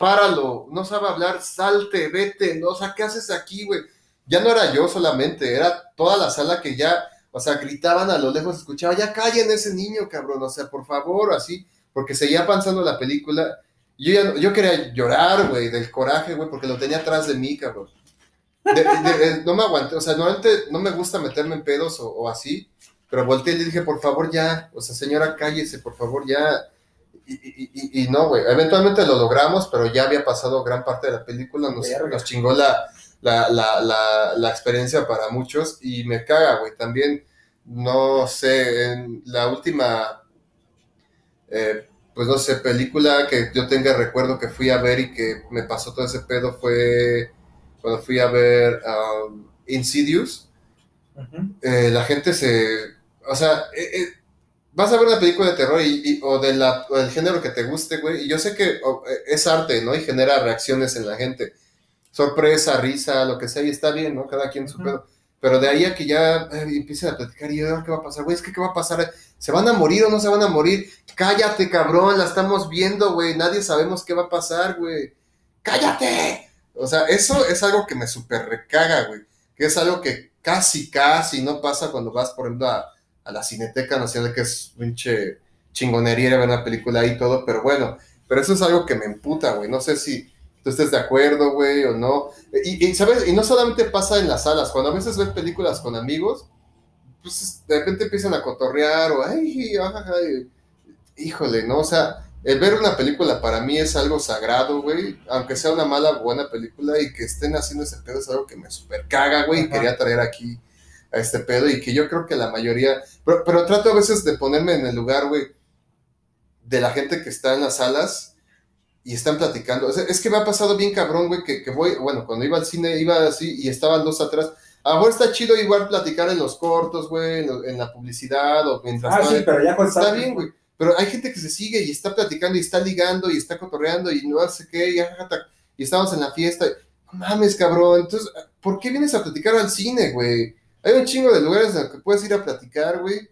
páralo. No sabe hablar, salte, vete. No, o sea, ¿qué haces aquí, güey? Ya no era yo solamente, era toda la sala que ya, o sea, gritaban a lo lejos, escuchaba, ya callen ese niño, cabrón, o sea, por favor, así. porque seguía avanzando la película. Yo, ya, yo quería llorar, güey, del coraje, güey, porque lo tenía atrás de mí, cabrón. No me aguanté, o sea, normalmente no me gusta meterme en pedos o, o así, pero volteé y le dije, por favor, ya, o sea, señora, cállese, por favor, ya. Y, y- y- no, güey, eventualmente lo logramos, pero ya había pasado gran parte de la película, nos, chingó la, la, la, la, experiencia para muchos y me caga, güey, también, no sé, en la última, eh, pues no sé, película que yo tenga recuerdo que fui a ver y que me pasó todo ese pedo fue cuando fui a ver um, Insidious. Eh, la gente se. O sea, eh, vas a ver una película de terror y, y- o, de la, o del género que te guste, güey. Y yo sé que o, eh, es arte, ¿no? Y genera reacciones en la gente. Sorpresa, risa, lo que sea, y está bien, ¿no? Cada quien su pedo. Pero de ahí a que ya eh, empiecen a platicar y "Ah, ¿qué va a pasar? Güey, es que ¿qué va a pasar? ¿Se van a morir o no se van a morir? Cállate, cabrón, la estamos viendo, güey. Nadie sabemos qué va a pasar, güey. ¡Cállate! O sea, eso es algo que me super recaga, güey. Que es algo que casi, casi no pasa cuando vas, por ejemplo, a, a la Cineteca Nacional, que es pinche chingonería ver una película ahí y todo, pero bueno, pero eso es algo que me emputa, güey. No sé si tú estés de acuerdo, güey, o no. Y, y, ¿sabes? Y no solamente pasa en las salas, cuando a veces ves películas con amigos, pues de repente empiezan a cotorrear o, ay, y- híjole, ¿no? O sea, el ver una película para mí es algo sagrado, güey, aunque sea una mala o buena película y que estén haciendo ese pedo es algo que me super caga, güey, y Ajá. quería traer aquí a este pedo y que yo creo que la mayoría, pero, pero trato a veces de ponerme en el lugar, güey, de la gente que está en las salas y están platicando. O sea, es que me ha pasado bien cabrón, güey, que, que voy, bueno, cuando iba al cine iba así y estaban dos atrás. A lo mejor está chido igual platicar en los cortos, güey, en, en la publicidad o mientras Ah, sí, pero ya Está bien, güey. Pero hay gente que se sigue y está platicando y está ligando y está cotorreando y no sé qué, y, ajata, y estamos en la fiesta. Mames, cabrón. Entonces, ¿por qué vienes a platicar al cine, güey? Hay un chingo de lugares en los que puedes ir a platicar, güey.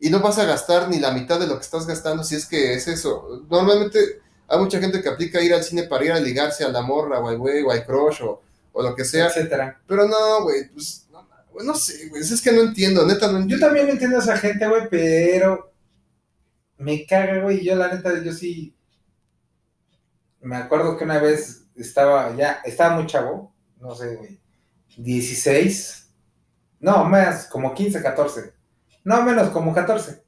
Y no vas a gastar ni la mitad de lo que estás gastando si es que es eso. Normalmente hay mucha gente que aplica ir al cine para ir a ligarse a la morra o al güey o al crush o, o lo que sea. etcétera. Pero no, güey, pues no, sé, güey. Es que no entiendo, neta no Yo también entiendo a esa gente, güey, pero me caga, güey. Yo, la neta, yo sí. Me acuerdo que una vez estaba ya, estaba muy chavo, no sé, güey, 16, no, más, como 15, 14, no, menos, como 14,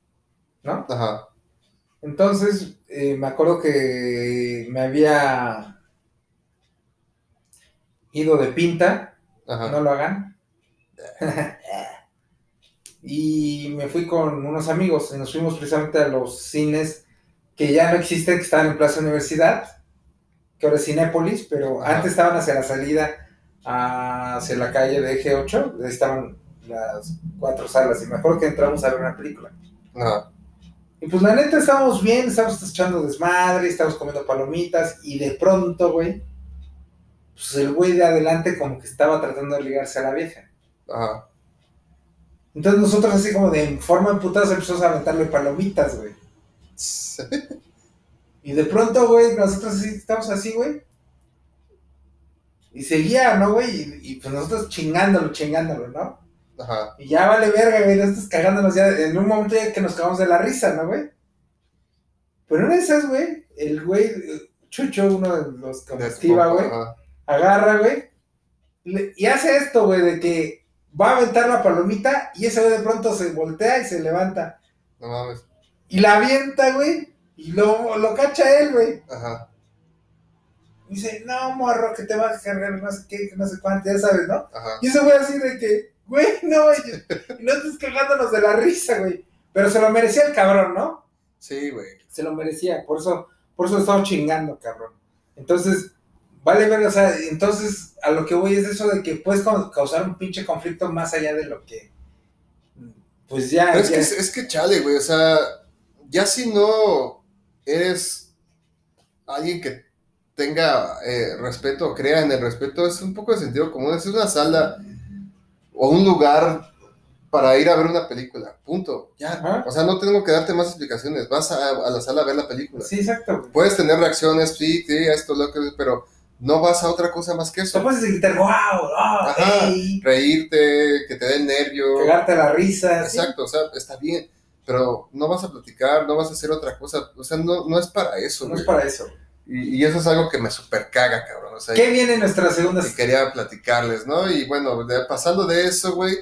¿no? Ajá, Entonces, eh, me acuerdo que me había ido de pinta, ajá. no lo hagan. y me fui con unos amigos y nos fuimos precisamente a los cines que ya no existen, que estaban en Plaza Universidad, que ahora es Cinépolis, pero Ajá. antes estaban hacia la salida hacia la calle de Eje 8, ahí estaban las cuatro salas y me acuerdo que entramos a ver una película. Ajá. Y pues la neta estábamos bien, estábamos echando desmadre, estábamos comiendo palomitas y de pronto, güey, pues el güey de adelante como que estaba tratando de ligarse a la vieja. Ajá. Entonces nosotros así como de en forma emputados empezamos a aventarle palomitas, güey. Y de pronto, güey, nosotros así, estamos así, güey. Y seguía, ¿no, güey? Y, y, pues nosotros chingándolo, chingándolo, ¿no? Ajá. Y ya vale verga, güey, nosotros cagándonos ya en un momento ya que nos cagamos de la risa, ¿no, güey? Pero una de esas, güey, el güey, Chucho, uno de los que esquiva, güey, Ajá. agarra, güey, y hace esto, güey, de que va a aventar la palomita y ese güey de pronto se voltea y se levanta. No mames. Y la avienta, güey, y lo, lo cacha él, güey. Ajá. Y dice, no, morro, que te vas a cargar no sé qué, que no sé cuánto, ya sabes, ¿no? Ajá. Y ese güey así de que, güey, no, güey, no estés cagándonos de la risa, güey. Pero se lo merecía el cabrón, ¿no? Sí, güey. Se lo merecía, por eso, por eso estaba chingando, cabrón. Entonces, vale ver, o sea, entonces a lo que voy es eso de que puedes ca- causar un pinche conflicto más allá de lo que, pues ya, Pero es ya- que, es que chale, güey. O sea, ya si no eres alguien que tenga eh, respeto crea en el respeto, es un poco de sentido común. Es una sala o un lugar para ir a ver una película. Punto. Ya. Ajá. O sea, no tengo que darte más explicaciones. Vas a, a la sala a ver la película. sí, exacto. Puedes tener reacciones, sí, sí, esto, lo que, pero no vas a otra cosa más que eso. puedes gritar, wow, oh, Ajá. ey, Reírte, que te dé nervio. cagarte la risa, ¿sí? Exacto, o sea, está bien. pero no vas a platicar, no vas a hacer otra cosa, o sea, no, no es para eso, No güey. es para eso. Y, y eso es algo que me super caga, cabrón, ¿Qué viene en nuestra segunda? y quería platicarles, ¿no? Y bueno, de- pasando de eso, güey,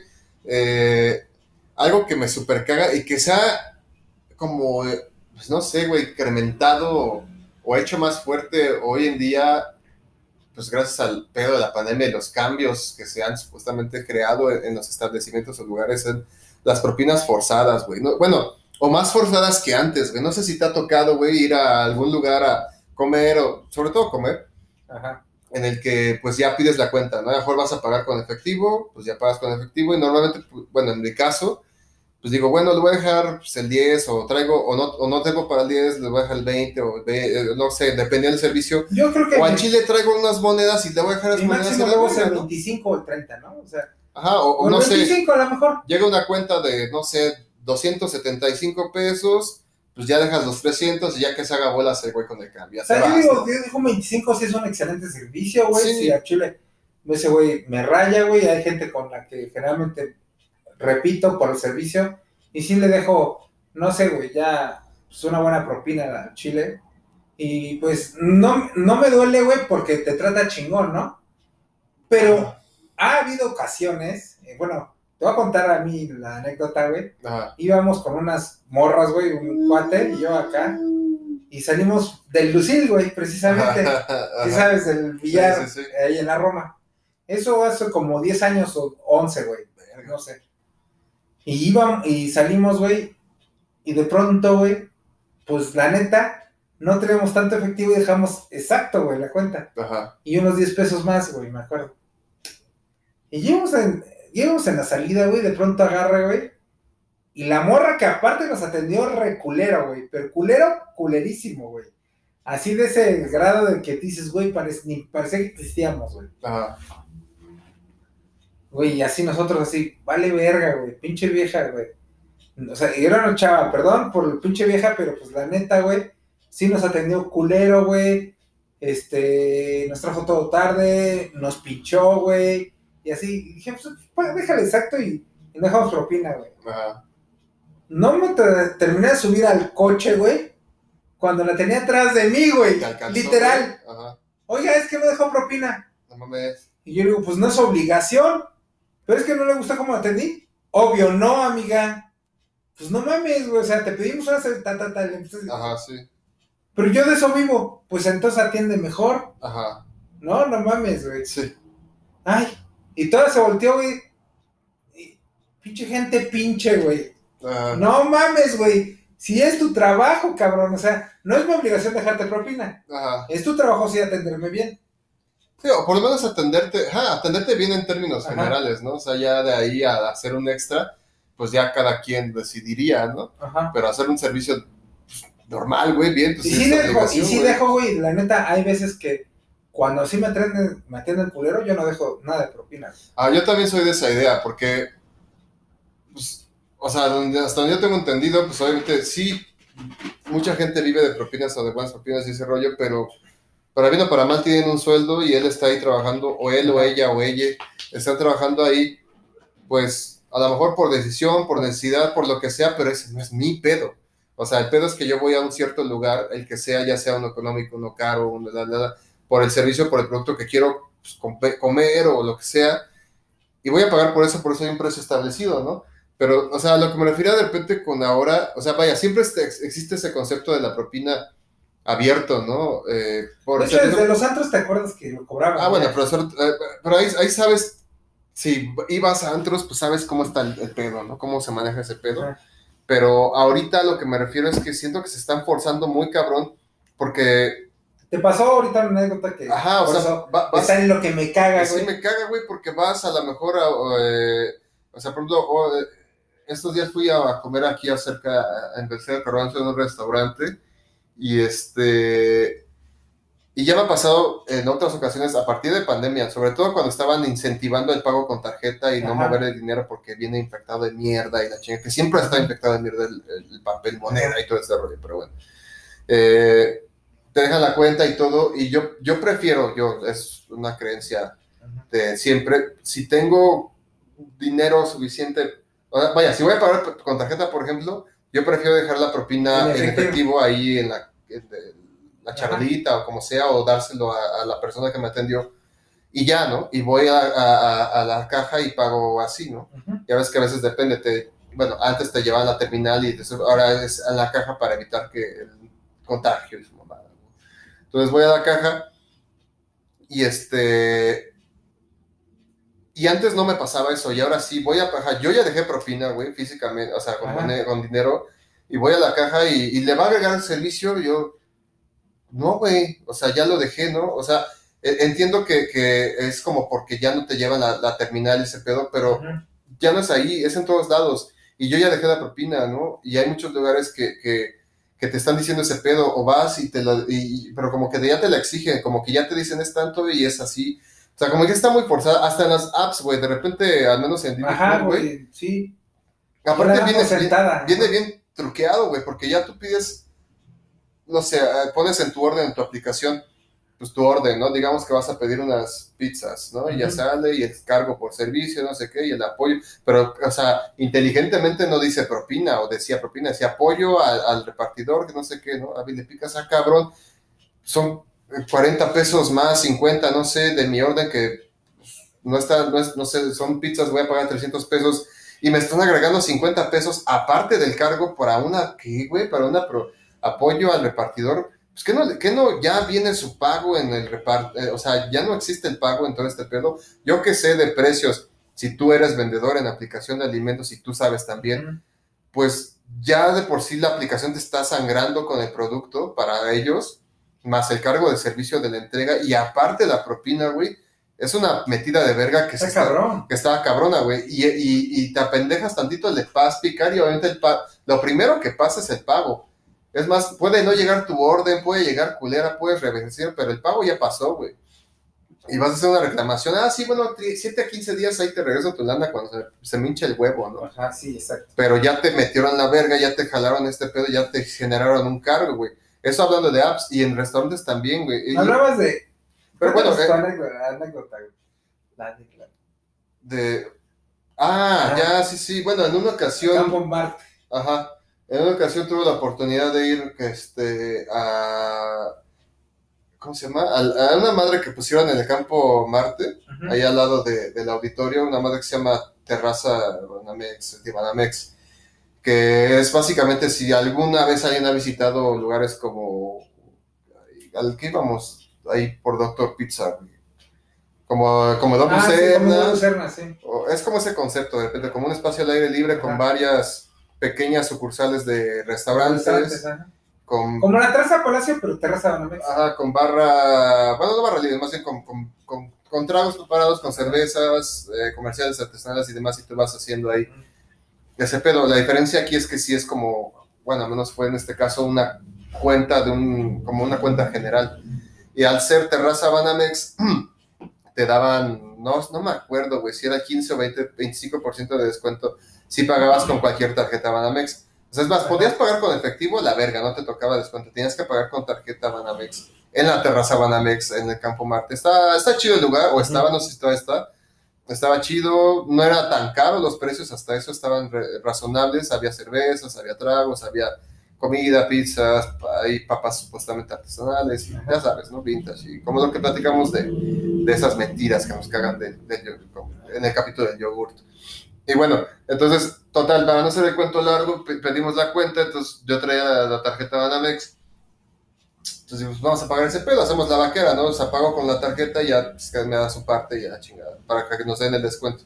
eh, algo que me super caga y que sea como, eh, pues no sé, güey, incrementado o, o hecho más fuerte hoy en día, pues gracias al pedo de la pandemia y los cambios que se han supuestamente creado en, en los establecimientos o lugares, en las propinas forzadas, güey. No, bueno, o más forzadas que antes, güey. No sé si te ha tocado, güey, ir a algún lugar a comer o sobre todo comer Ajá. en el que pues ya pides la cuenta, ¿no? A lo mejor vas a pagar con efectivo, pues ya pagas con efectivo y normalmente, pues, bueno, en mi caso, pues digo, bueno, le voy a dejar pues, el 10 o traigo, o no, o no tengo para el 10, le voy a dejar el 20 o eh, no sé, dependiendo del servicio. Yo creo que O a Chile traigo unas monedas y le voy a dejar las monedas la debo ser bolsa, el ¿no? 25 o el 30, ¿no? O sea, Ajá, o, o o no sé, 25 a lo mejor. llega una cuenta de, no sé, 275 pesos, pues ya dejas los 300 y ya que se haga bolas el güey con el cambio. O sea, yo digo, yo digo 25 sí es un excelente servicio, güey. Sí. Si a Chile ese güey me raya, güey. Hay gente con la que generalmente repito por el servicio. Y sí le dejo, no sé, güey, ya pues, una buena propina a Chile. Y pues no, no me duele, güey, porque te trata chingón, ¿no? Pero ha habido ocasiones, eh, bueno, te voy a contar a mí la anécdota, güey. Ajá. Íbamos con unas morras, güey, un cuate y yo acá. Y salimos del Lucil, güey, precisamente. Ajá. Si sabes, del billar Sí, sí, sí. ahí en la Roma. Eso hace como 10 años o 11, güey. No sé. Y íbamos, y salimos, güey. Y de pronto, güey, pues la neta, no tenemos tanto efectivo y dejamos exacto, güey, la cuenta. Ajá. Y unos 10 pesos más, güey, me acuerdo. Y llegamos en, llegamos en la salida, güey, de pronto agarra, güey. Y la morra que aparte nos atendió reculero, güey. Pero culero, culerísimo, güey. Así de ese grado de que dices, güey, parece, ni parecía que existíamos, güey. Ajá. Güey, y así nosotros así, vale verga, güey, pinche vieja, güey. O sea, era una chava, perdón por el pinche vieja, pero pues la neta, güey, sí nos atendió culero, güey. Este, nos trajo todo tarde, nos pinchó, güey. Y así, y dije, pues, pues, déjale exacto y, y no dejamos propina, güey. Ajá. No me ter- terminé de subir al coche, güey, cuando la tenía atrás de mí, güey. Alcanzó, Literal. güey. Ajá. Oiga, es que no dejó propina. No mames. Y yo le digo, pues no es obligación. Pero es que no le gusta cómo atendí. Obvio, no, amiga. Pues no mames, güey. O sea, te pedimos una ta, ta, ta, a- Ajá, sí. Pero yo de eso vivo. Pues entonces atiende mejor. Ajá. No, no mames, güey. Sí. Ay. Y toda se volteó, güey. Y Pinche gente pinche, güey. Ajá. No mames, güey. Si es tu trabajo, cabrón. O sea, no es mi obligación dejarte propina. Ajá. Es tu trabajo sí atenderme bien. Sí, o por lo menos atenderte, atenderte bien en términos Ajá. generales, ¿no? O sea, ya de ahí a hacer un extra, pues ya cada quien decidiría, ¿no? Ajá. Pero hacer un servicio pues, normal, güey, bien, pues Y sí dejo, y sí dejo, güey, la neta, hay veces que cuando sí me atienden, me atienden culero, yo no dejo nada de propina. Ah, yo también soy de esa idea, porque, pues, o sea, hasta donde yo tengo entendido, pues obviamente sí, mucha gente vive de propinas o de buenas propinas y ese rollo, pero para bien o para mal tienen un sueldo y él está ahí trabajando, o él o ella o ella están trabajando ahí, pues a lo mejor por decisión, por necesidad, por lo que sea, pero ese no es mi pedo. O sea, el pedo es que yo voy a un cierto lugar, el que sea, ya sea uno económico, uno caro, uno, la, la, la, por el servicio, por el producto que quiero pues, comer o lo que sea, y voy a pagar por eso, por eso hay un precio establecido, ¿no? Pero, o sea, lo que me refiero de repente con ahora, o sea, vaya, siempre este- existe ese concepto de la propina abierto, ¿no? Eh, por De hecho, desde los antros te acuerdas que lo cobraban. Ah, bueno, profesor, eh, pero ahí, ahí sabes, si ibas a antros, pues sabes cómo está el, el pedo, ¿no? Cómo se maneja ese pedo. Ajá. Pero ahorita lo que me refiero es que siento que se están forzando muy cabrón, porque, Te pasó ahorita una anécdota que ajá, o sea, eso va- vas, está en lo que me caga, sí güey. me caga, güey, porque vas a lo mejor a, eh, o sea, por ejemplo, eh, estos días fui a comer aquí acerca, en Tercera de Carranza, en un restaurante, y este, y ya me ha pasado en otras ocasiones, a partir de pandemia, sobre todo cuando estaban incentivando el pago con tarjeta y no mover el dinero porque viene infectado de mierda y la chinga, que siempre está infectado de mierda el, el papel moneda y todo ese rollo, pero bueno. Eh, te dejan la cuenta y todo, y yo, yo prefiero, yo, es una creencia de siempre, si tengo dinero suficiente, vaya, si voy a pagar con tarjeta, por ejemplo, Yo prefiero dejar la propina En en efectivo. ahí en la, en la Ajá. charolita o como sea, o dárselo a, a la persona que me atendió. Y ya, ¿no? Y voy a, a- la caja y pago así, ¿no? Ya ves que a veces depende, te, bueno, antes te llevaban a la terminal y después- ahora es a la caja para evitar que el contagio y su mamada. ¿no? Entonces voy a la caja y este... Y antes no me pasaba eso y ahora sí, voy a pagar, yo ya dejé propina, güey, físicamente, o sea, con, con dinero y voy a la caja y, y le va a agregar el servicio, y yo, no, güey, o sea, ya lo dejé, ¿no? O sea, e- entiendo que, que es como porque ya no te llevan la, la terminal ese pedo, pero ya no es ahí, es en todos lados. Y yo ya dejé la propina, ¿no? Y hay muchos lugares que, que, que te están diciendo ese pedo, o vas y te lo, y- pero como que ya te la exigen, como que ya te dicen es tanto y es así. O sea, como que está muy forzada, hasta en las apps, güey, de repente, al menos en Ajá, güey. sí. Aparte viene, sentada. viene bien truqueado, güey, porque ya tú pides, no sé, eh, pones en tu orden, en tu aplicación, pues tu orden, ¿no? Digamos que vas a pedir unas pizzas, ¿no? Y ya sale y el cargo por servicio, no sé qué, y el apoyo, pero, o sea, inteligentemente no dice propina o decía propina, decía apoyo al, al repartidor, que no sé qué, ¿no? A mí le picas a cabrón, son 40 pesos más, 50, no sé, de mi orden que pues, no está, no, es, no sé, son pizzas, voy a pagar 300 pesos y me están agregando 50 pesos aparte del cargo para una, ¿qué, güey? Para una pro- apoyo al repartidor. Pues que no, que no, ya viene su pago en el reparto, o sea, ya no existe el pago en todo este pedo. Yo que sé de precios, si tú eres vendedor en aplicación de alimentos y tú sabes también, pues ya de por sí la aplicación te está sangrando con el producto para ellos, más el cargo de servicio de la entrega y aparte la propina, güey, es una metida de verga que se Está que estaba cabrona, güey, y, y, y te apendejas tantito, le vas a picar y obviamente el pa- lo primero que pasa es el pago. Es más, puede no llegar tu orden, puede llegar culera, puedes revertir, pero el pago ya pasó, güey. Y vas a hacer una reclamación, ah, sí, bueno, 7 a 15 días ahí te regreso tu lana cuando se, se me hinche el huevo, ¿no? Ajá, sí, exacto. Pero ya te metieron la verga, ya te jalaron este pedo, ya te generaron un cargo, güey. Eso hablando de apps y en restaurantes también, güey. Hablabas de. Pero bueno, eh, anécdota. La anécdota. de... Ah, Ah. ya, sí, sí. Bueno, en una ocasión... Campo Marte. Ajá. En una ocasión tuve la oportunidad de ir este, a. ¿Cómo se llama? A, a una madre que pusieron en el campo Marte, ahí al lado de- del auditorio, una madre que se llama Terraza Banamex, de Banamex, que es básicamente si alguna vez alguien ha visitado lugares como. al que íbamos, ahí por Doctor Pizza, como, como Don Ah, sí, como es como ese concepto, de repente, como un espacio al aire libre con varias pequeñas sucursales de restaurantes, con, Como la Terraza Palacio, pero Terraza Banamex. ajá, con barra, bueno, no barra libre, más bien con, con, con- con tragos preparados, con cervezas, eh, comerciales artesanales y demás, y tú vas haciendo ahí ese pedo. La diferencia aquí es que sí es como, bueno, al menos fue en este caso una cuenta de un, como una cuenta general. Y al ser Terraza Banamex, te daban, no, no me acuerdo, güey, si era 15 o 20, 25% de descuento si pagabas con cualquier tarjeta Banamex. O sea, es más, podías pagar con efectivo, la verga, no te tocaba descuento, tenías que pagar con tarjeta Banamex en la terraza Banamex, en el Campo Marte. Está, está chido el lugar, o estaba, no sé si todavía está, estaba chido, no era tan caro los precios, hasta eso estaban re- razonables, había cervezas, había tragos, había comida, pizzas, hay papas supuestamente artesanales, y ya sabes, ¿no? Vintage, y como lo que platicamos de, de esas mentiras que nos cagan del yogur, en el capítulo del yogurt. Y bueno, entonces, total, para no hacer el cuento largo, pe- pedimos la cuenta, entonces yo traía la, la tarjeta Banamex, entonces vamos a pagar ese pedo, hacemos la vaquera, ¿no? O sea, pago con la tarjeta y ya pues, que me da su parte y ya chingada, para que nos den el descuento.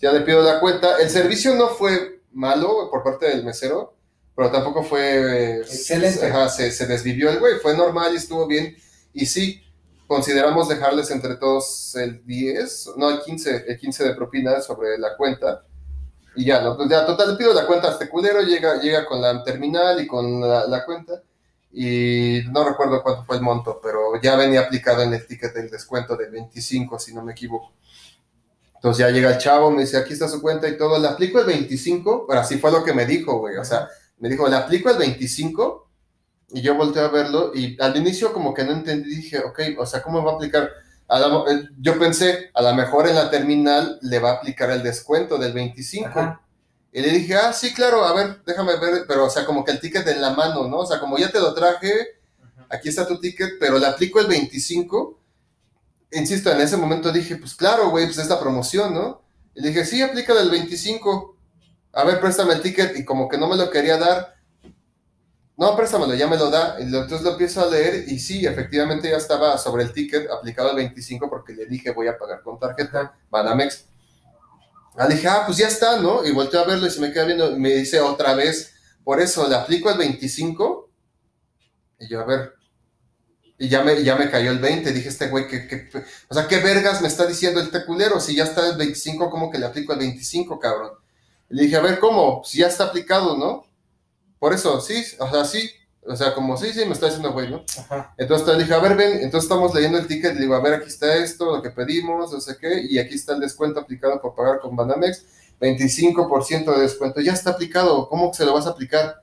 Ya le pido la cuenta. El servicio no fue malo por parte del mesero, pero tampoco fue... Excelente. Ajá, se, se desvivió el güey, fue normal y estuvo bien. Y sí, consideramos dejarles entre todos el 10, no, el 15, el 15 de propina sobre la cuenta. Y ya, ¿no? Pues ya, total, le pido la cuenta a este culero, llega, llega con la terminal y con la, la cuenta. Y no recuerdo cuánto fue el monto, pero ya venía aplicado en el ticket del descuento del 25, si no me equivoco. Entonces ya llega el chavo, me dice, aquí está su cuenta y todo, le aplico el 25, pero así fue lo que me dijo, güey, o sea, me dijo, le aplico el 25 y yo volteé a verlo y al inicio como que no entendí, dije, ok, o sea, ¿cómo va a aplicar? A la eh, yo pensé, a lo mejor en la terminal le va a aplicar el descuento del 25. Ajá. Y le dije, ah, sí, claro, a ver, déjame ver, pero o sea, como que el ticket en la mano, ¿no? O sea, como ya te lo traje, aquí está tu ticket, pero le aplico el 25. Insisto, en ese momento dije, pues claro, güey, pues es la promoción, ¿no? Y le dije, sí, aplícale el 25. A ver, préstame el ticket. Y como que no me lo quería dar. No, préstamelo, ya me lo da. Entonces lo empiezo a leer y sí, efectivamente ya estaba sobre el ticket aplicado el 25 porque le dije voy a pagar con tarjeta Banamex. Ah, dije, ah, pues ya está, ¿no? Y volteo a verlo y se me queda viendo me dice otra vez, por eso le aplico el 25. Y yo, a ver. Y ya me, ya me cayó el 20. Dije, este güey, que, que- o sea, ¿qué vergas me está diciendo el teculero? Si ya está el 25, ¿cómo que le aplico el 25, cabrón? Le dije, a ver, ¿cómo? Si ya está aplicado, ¿no? Por eso, sí, o sea, sí. O sea, como sí, sí, me está diciendo, güey, ¿no? Ajá. Entonces le dije, a ver, ven, entonces estamos leyendo el ticket, le digo, a ver, aquí está esto, lo que pedimos, no sé qué, y aquí está el descuento aplicado por pagar con Banamex, 25% de descuento, ya está aplicado, ¿cómo se lo vas a aplicar?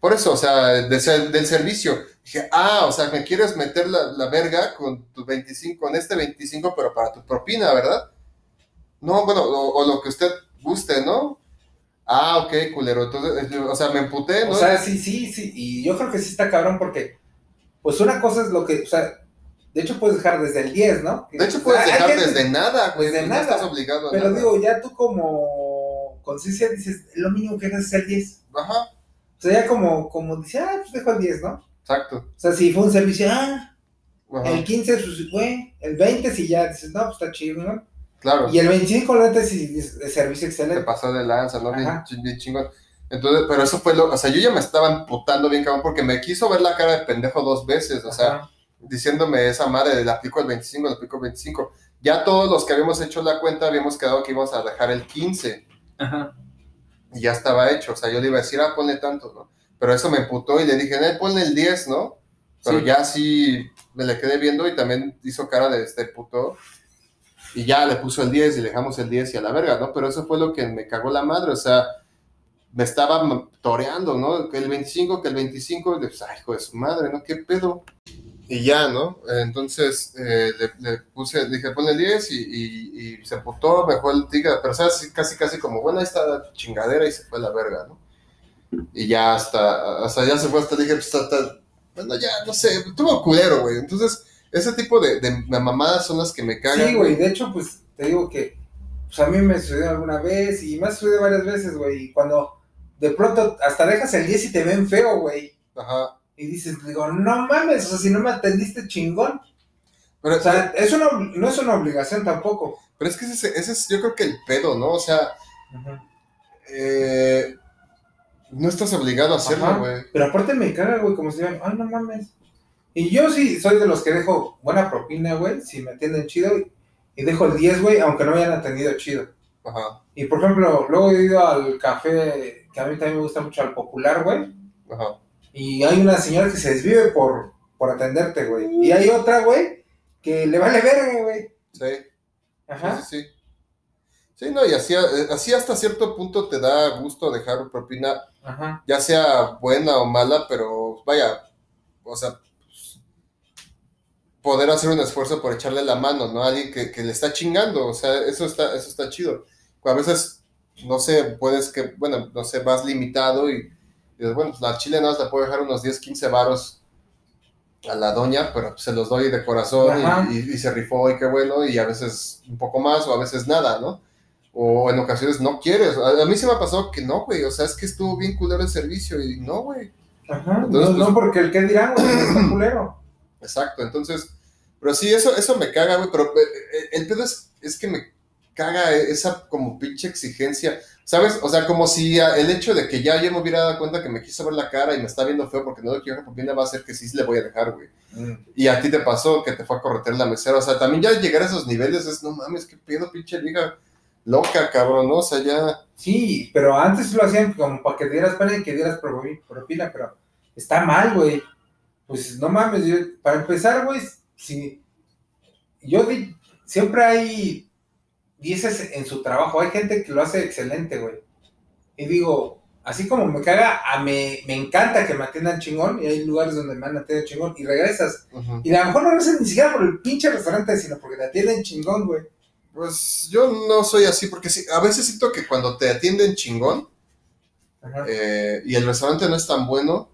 Por eso, o sea, de del servicio. Dije, ah, o sea, me quieres meter la, la verga con tu 25, con este 25, pero para tu propina, ¿verdad? No, bueno, o, o lo que usted guste, ¿no? Ah, ok, culero. Entonces, o sea, me emputé, ¿no? O sea, sí, sí, sí. Y yo creo que sí está cabrón porque, pues una cosa es lo que, o sea, de hecho puedes dejar desde el 10, ¿no? de hecho, puedes dejar gente- desde nada, güey. desde no nada. estás obligado a Pero nada. digo, ya tú como conciencia dices, lo mínimo que haces es el 10. Ajá, O sea, ya como, como dice, ah, pues dejo el 10, ¿no? exacto. O sea, si fue un servicio, ah, Ajá, el 15, pues, güey, el 20, si ya dices, no, pues está chido, ¿no? Claro. Y el 25, la neta, sí, servicio te excelente. pasó de lanza, ¿no? Bien, bien chingón. Entonces, pero eso fue lo, o sea, yo ya me estaba emputando bien cabrón porque me quiso ver la cara de pendejo dos veces, o sea, diciéndome esa madre, le aplico el 25, le aplico el 25. Ya todos los que habíamos hecho la cuenta habíamos quedado que íbamos a dejar el 15 Ajá. y ya estaba hecho, o sea, yo le iba a decir, ah, ponle tanto, ¿no? Pero eso me emputó y le dije, no, ponle el 10, ¿no? Pero Sí. ya sí me le quedé viendo y también hizo cara de este puto. Y ya le puso el 10 y le dejamos el 10 y a la verga, ¿no? Pero eso fue lo que me cagó la madre, o sea, me estaba toreando, ¿no? Que el 25, que el 25, de, pues, ay, hijo de su madre, ¿no? ¿Qué pedo? Y ya, ¿no? Entonces eh, le, puse, le dije, ponle el 10 y, se putó, me dejó el tigre, pero ¿sabes? Casi, casi como, bueno, ahí está la chingadera y se fue a la verga, ¿no? Y ya hasta, hasta ya se fue, hasta dije, pues, hasta, bueno, ya, no sé, estuvo culero, güey. Entonces, ese tipo de, de mamadas son las que me cagan. Sí, güey, de hecho, pues te digo que pues a mí me sucedió alguna vez y me ha sucedido varias veces, güey. Y cuando de pronto hasta dejas el 10 y te ven feo, güey. Ajá. Y dices, digo, no mames, o sea, si no me atendiste chingón. Pero, O sea, es una, no es una obligación tampoco. pero es que ese, ese es, yo creo que el pedo, ¿no? O sea, eh, no estás obligado a hacerlo, güey. Pero aparte me caga, güey, como si digan, ay, no mames. Y yo sí soy de los que dejo buena propina, güey, si me atienden chido. Y, y dejo el 10, güey, aunque no me hayan atendido chido. Ajá, Y por ejemplo, luego he ido al café, que a mí también me gusta mucho, al popular, güey. ajá. Y hay una señora que se desvive por, por atenderte, güey. Y hay otra, güey, que le vale verga, güey. Sí, Ajá. sí, sí. Sí, no, y así, eh, así hasta cierto punto te da gusto dejar propina, Ajá. ya sea buena o mala, pero vaya, o sea, poder hacer un esfuerzo por echarle la mano, ¿no? A alguien que, que le está chingando, o sea, eso está, eso está chido. A veces, no sé, puedes que, bueno, no sé, vas limitado y, y bueno, pues la chile nada más le puedo dejar unos 10, 15 varos a la doña, pero se los doy de corazón y, y- y se rifó y qué bueno, y a veces un poco más o a veces nada, ¿no? O en ocasiones no quieres. A, a mí se me ha pasado que no, güey, o sea, es que estuvo bien culero el servicio y no, güey. Ajá. Entonces, no, pues- no, porque el que dirán, güey, está culero. Exacto, entonces, pero sí, eso, eso me caga, güey, pero eh, el pedo es, es que me caga esa como pinche exigencia, ¿sabes? O sea, como si el hecho de que ya yo me hubiera dado cuenta que me quiso ver la cara y me está viendo feo porque no le quiero propina va a hacer que sí le voy a dejar, güey. Y a ti te pasó que te fue a corretear la mesera, o sea, también ya llegar a esos niveles es, no mames, qué pedo, pinche liga loca, cabrón, ¿no? O sea, ya... Sí, pero antes lo hacían como para que dieras pena y que dieras propi- propina, pero está mal, güey. Pues no mames, yo, para empezar, güey, si yo di- siempre hay dieces en su trabajo, hay gente que lo hace excelente, güey. Y digo, así como me caga, a me, me encanta que me atiendan chingón, y hay lugares donde me han atendido chingón, y regresas. Y a lo mejor no regresas ni siquiera por el pinche restaurante, sino porque te atienden chingón, güey. Pues yo no soy así, porque sí, a veces siento que cuando te atienden chingón eh, y el restaurante no es tan bueno,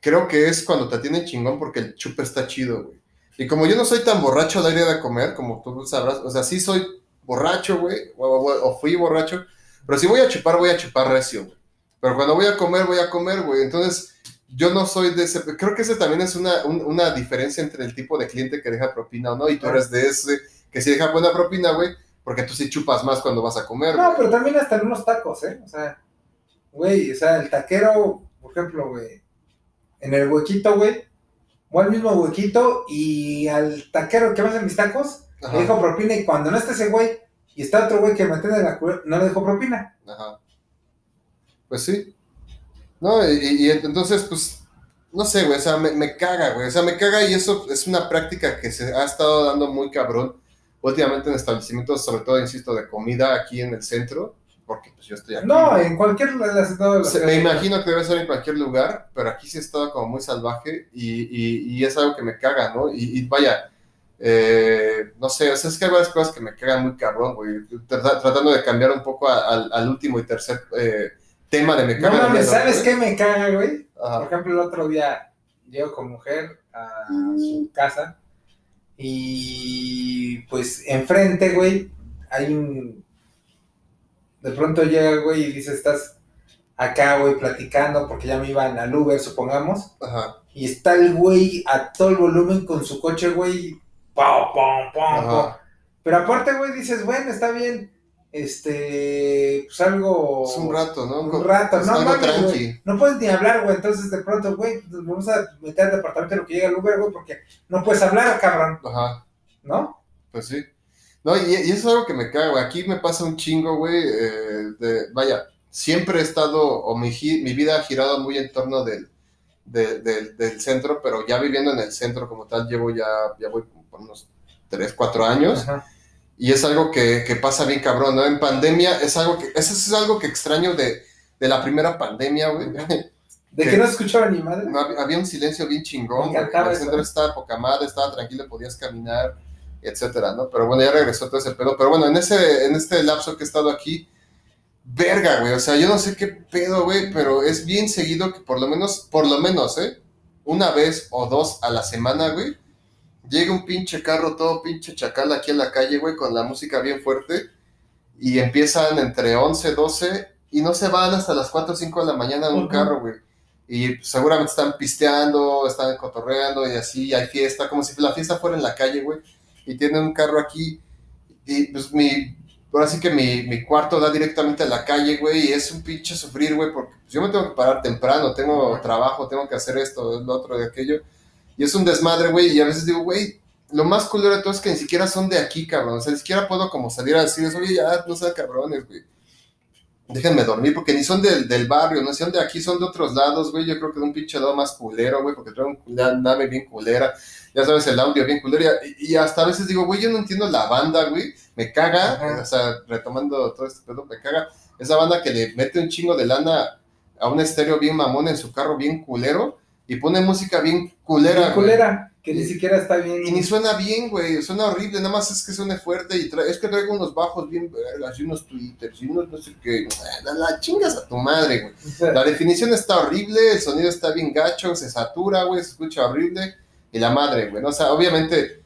creo que es cuando te atienden chingón porque el chupe está chido, güey. Y como yo no soy tan borracho al aire de comer, como tú sabrás, o sea, sí soy borracho, güey, o, o- o fui borracho, pero si voy a chupar, voy a chupar recio, güey. Pero cuando voy a comer, voy a comer, güey. Entonces, yo no soy de ese. Creo que ese también es una, un- una diferencia entre el tipo de cliente que deja propina o no, y tú eres de ese que sí deja buena propina, güey, porque tú sí chupas más cuando vas a comer, No, güey. pero también hasta en unos tacos, ¿eh? O sea, güey, o sea, el taquero, por ejemplo, güey, en el huequito, güey, voy al mismo huequito y al taquero que me hace mis tacos, Ajá, le dejo propina y cuando no está ese güey y está otro güey que me atiende la no le dejo propina. ajá. Pues sí. No, y, y- y entonces, pues, no sé, güey, o sea, me, me caga, güey. O sea, me caga y eso es una práctica que se ha estado dando muy cabrón últimamente en establecimientos, sobre todo, insisto, de comida aquí en el centro, porque pues yo estoy aquí. No, en cualquier de Se- me imagino que debe ser en cualquier lugar, pero aquí sí ha estado como muy salvaje y, y- y es algo que me caga, ¿no? Y, y vaya, eh, no sé, o sea, es que hay varias cosas que me cagan muy cabrón, güey. Trata- tratando de cambiar un poco a- al, al último y tercer eh, tema de me No caga. el mames, ¿sabes qué me caga, güey? Por ejemplo, el otro día llego con mujer a su casa y pues enfrente, güey, hay un... De pronto llega, güey, y dice, estás acá, güey, platicando porque ya me iban al Uber, supongamos, ajá, y está el güey a todo el volumen con su coche, güey, pam, pam. ajá. Pero aparte, güey, dices, bueno, está bien, este, pues algo... Es un rato, ¿no? Un rato, es no algo mames, güey. No puedes ni hablar, güey. Entonces, de pronto, güey, pues, vamos a meter al departamento en lo que llega el Uber, güey, porque no puedes hablar, cabrón, Ajá. ¿no? Pues sí. No, y, y eso es algo que me güey. Aquí me pasa un chingo, güey. eh, de, vaya, siempre he estado, o mi, mi vida ha girado muy en torno del, de- del- del centro, pero ya viviendo en el centro como tal, llevo ya, ya voy por unos 3, 4 años. Ajá. Y es algo que, que pasa bien cabrón, ¿no? En pandemia es algo que, eso es algo que extraño de, de la primera pandemia, güey. ¿De ¿Qué? que no escuchaba ni madre? No, había, un silencio bien chingón. Me encantaba El centro estaba poca madre, estaba tranquilo, podías caminar, etcétera, ¿no? Pero bueno, ya regresó todo ese pedo. Pero bueno, en, ese, en este lapso que he estado aquí, verga, güey. O sea, yo no sé qué pedo, güey, pero es bien seguido que por lo menos, por lo menos, ¿eh? Una vez o dos a la semana, güey, llega un pinche carro todo pinche chacal aquí en la calle, güey, con la música bien fuerte. Y empiezan entre 11, 12 y no se van hasta las 4 o 5 de la mañana en un carro, güey. Y seguramente están pisteando, están cotorreando y así, y hay fiesta, como si la fiesta fuera en la calle, güey. Y tienen un carro aquí. Y pues mi, ahora sí que mi, mi cuarto da directamente a la calle, güey, y es un pinche sufrir, güey, porque pues, yo me tengo que parar temprano, tengo trabajo, tengo que hacer esto, lo otro, de aquello. Y es un desmadre, güey, y a veces digo, güey, lo más culero de todo es que ni siquiera son de aquí, cabrón. O sea, ni siquiera puedo como salir a decirles, oye, ya, no sean cabrones, güey. Déjenme dormir, porque ni son del, del barrio, no son de aquí, son de otros lados, güey. Yo creo que de un pinche lado más culero, güey, porque trae una nave bien culera. Ya sabes, el audio bien culero. Y, y hasta a veces digo, güey, yo no entiendo la banda, güey. Me caga, Ajá. o sea, retomando todo este pedo, me caga. Esa banda que le mete un chingo de lana a un estéreo bien mamón en su carro bien culero y pone música bien culera, Bien güey. culera, que ni Y- siquiera está bien. Y ni suena bien, güey, suena horrible, nada más es que suene fuerte y es que traigo unos bajos bien vergas y unos twitters y unos no sé qué, la, la chingas a tu madre, güey. O sea, La definición está horrible, el sonido está bien gacho, se satura, güey, se escucha horrible y la madre, güey, o sea, obviamente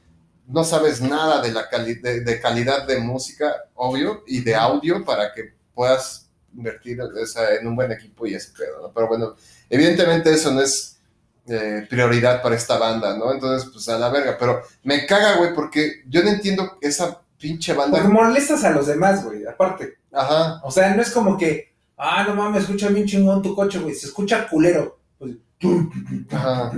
no sabes nada de la cali- de, de calidad de música, obvio, y de audio para que puedas invertir o sea, en un buen equipo y ese pedo, ¿no? Pero bueno, evidentemente eso no es eh, prioridad para esta banda, ¿no? Entonces, pues a la verga, pero me caga, güey, porque yo no entiendo esa pinche Porque banda. molestas a los demás, güey, aparte. Ajá, O sea, no es como que, ah, no mames, escucha bien chingón tu coche, güey. Se escucha culero. Pues, ajá.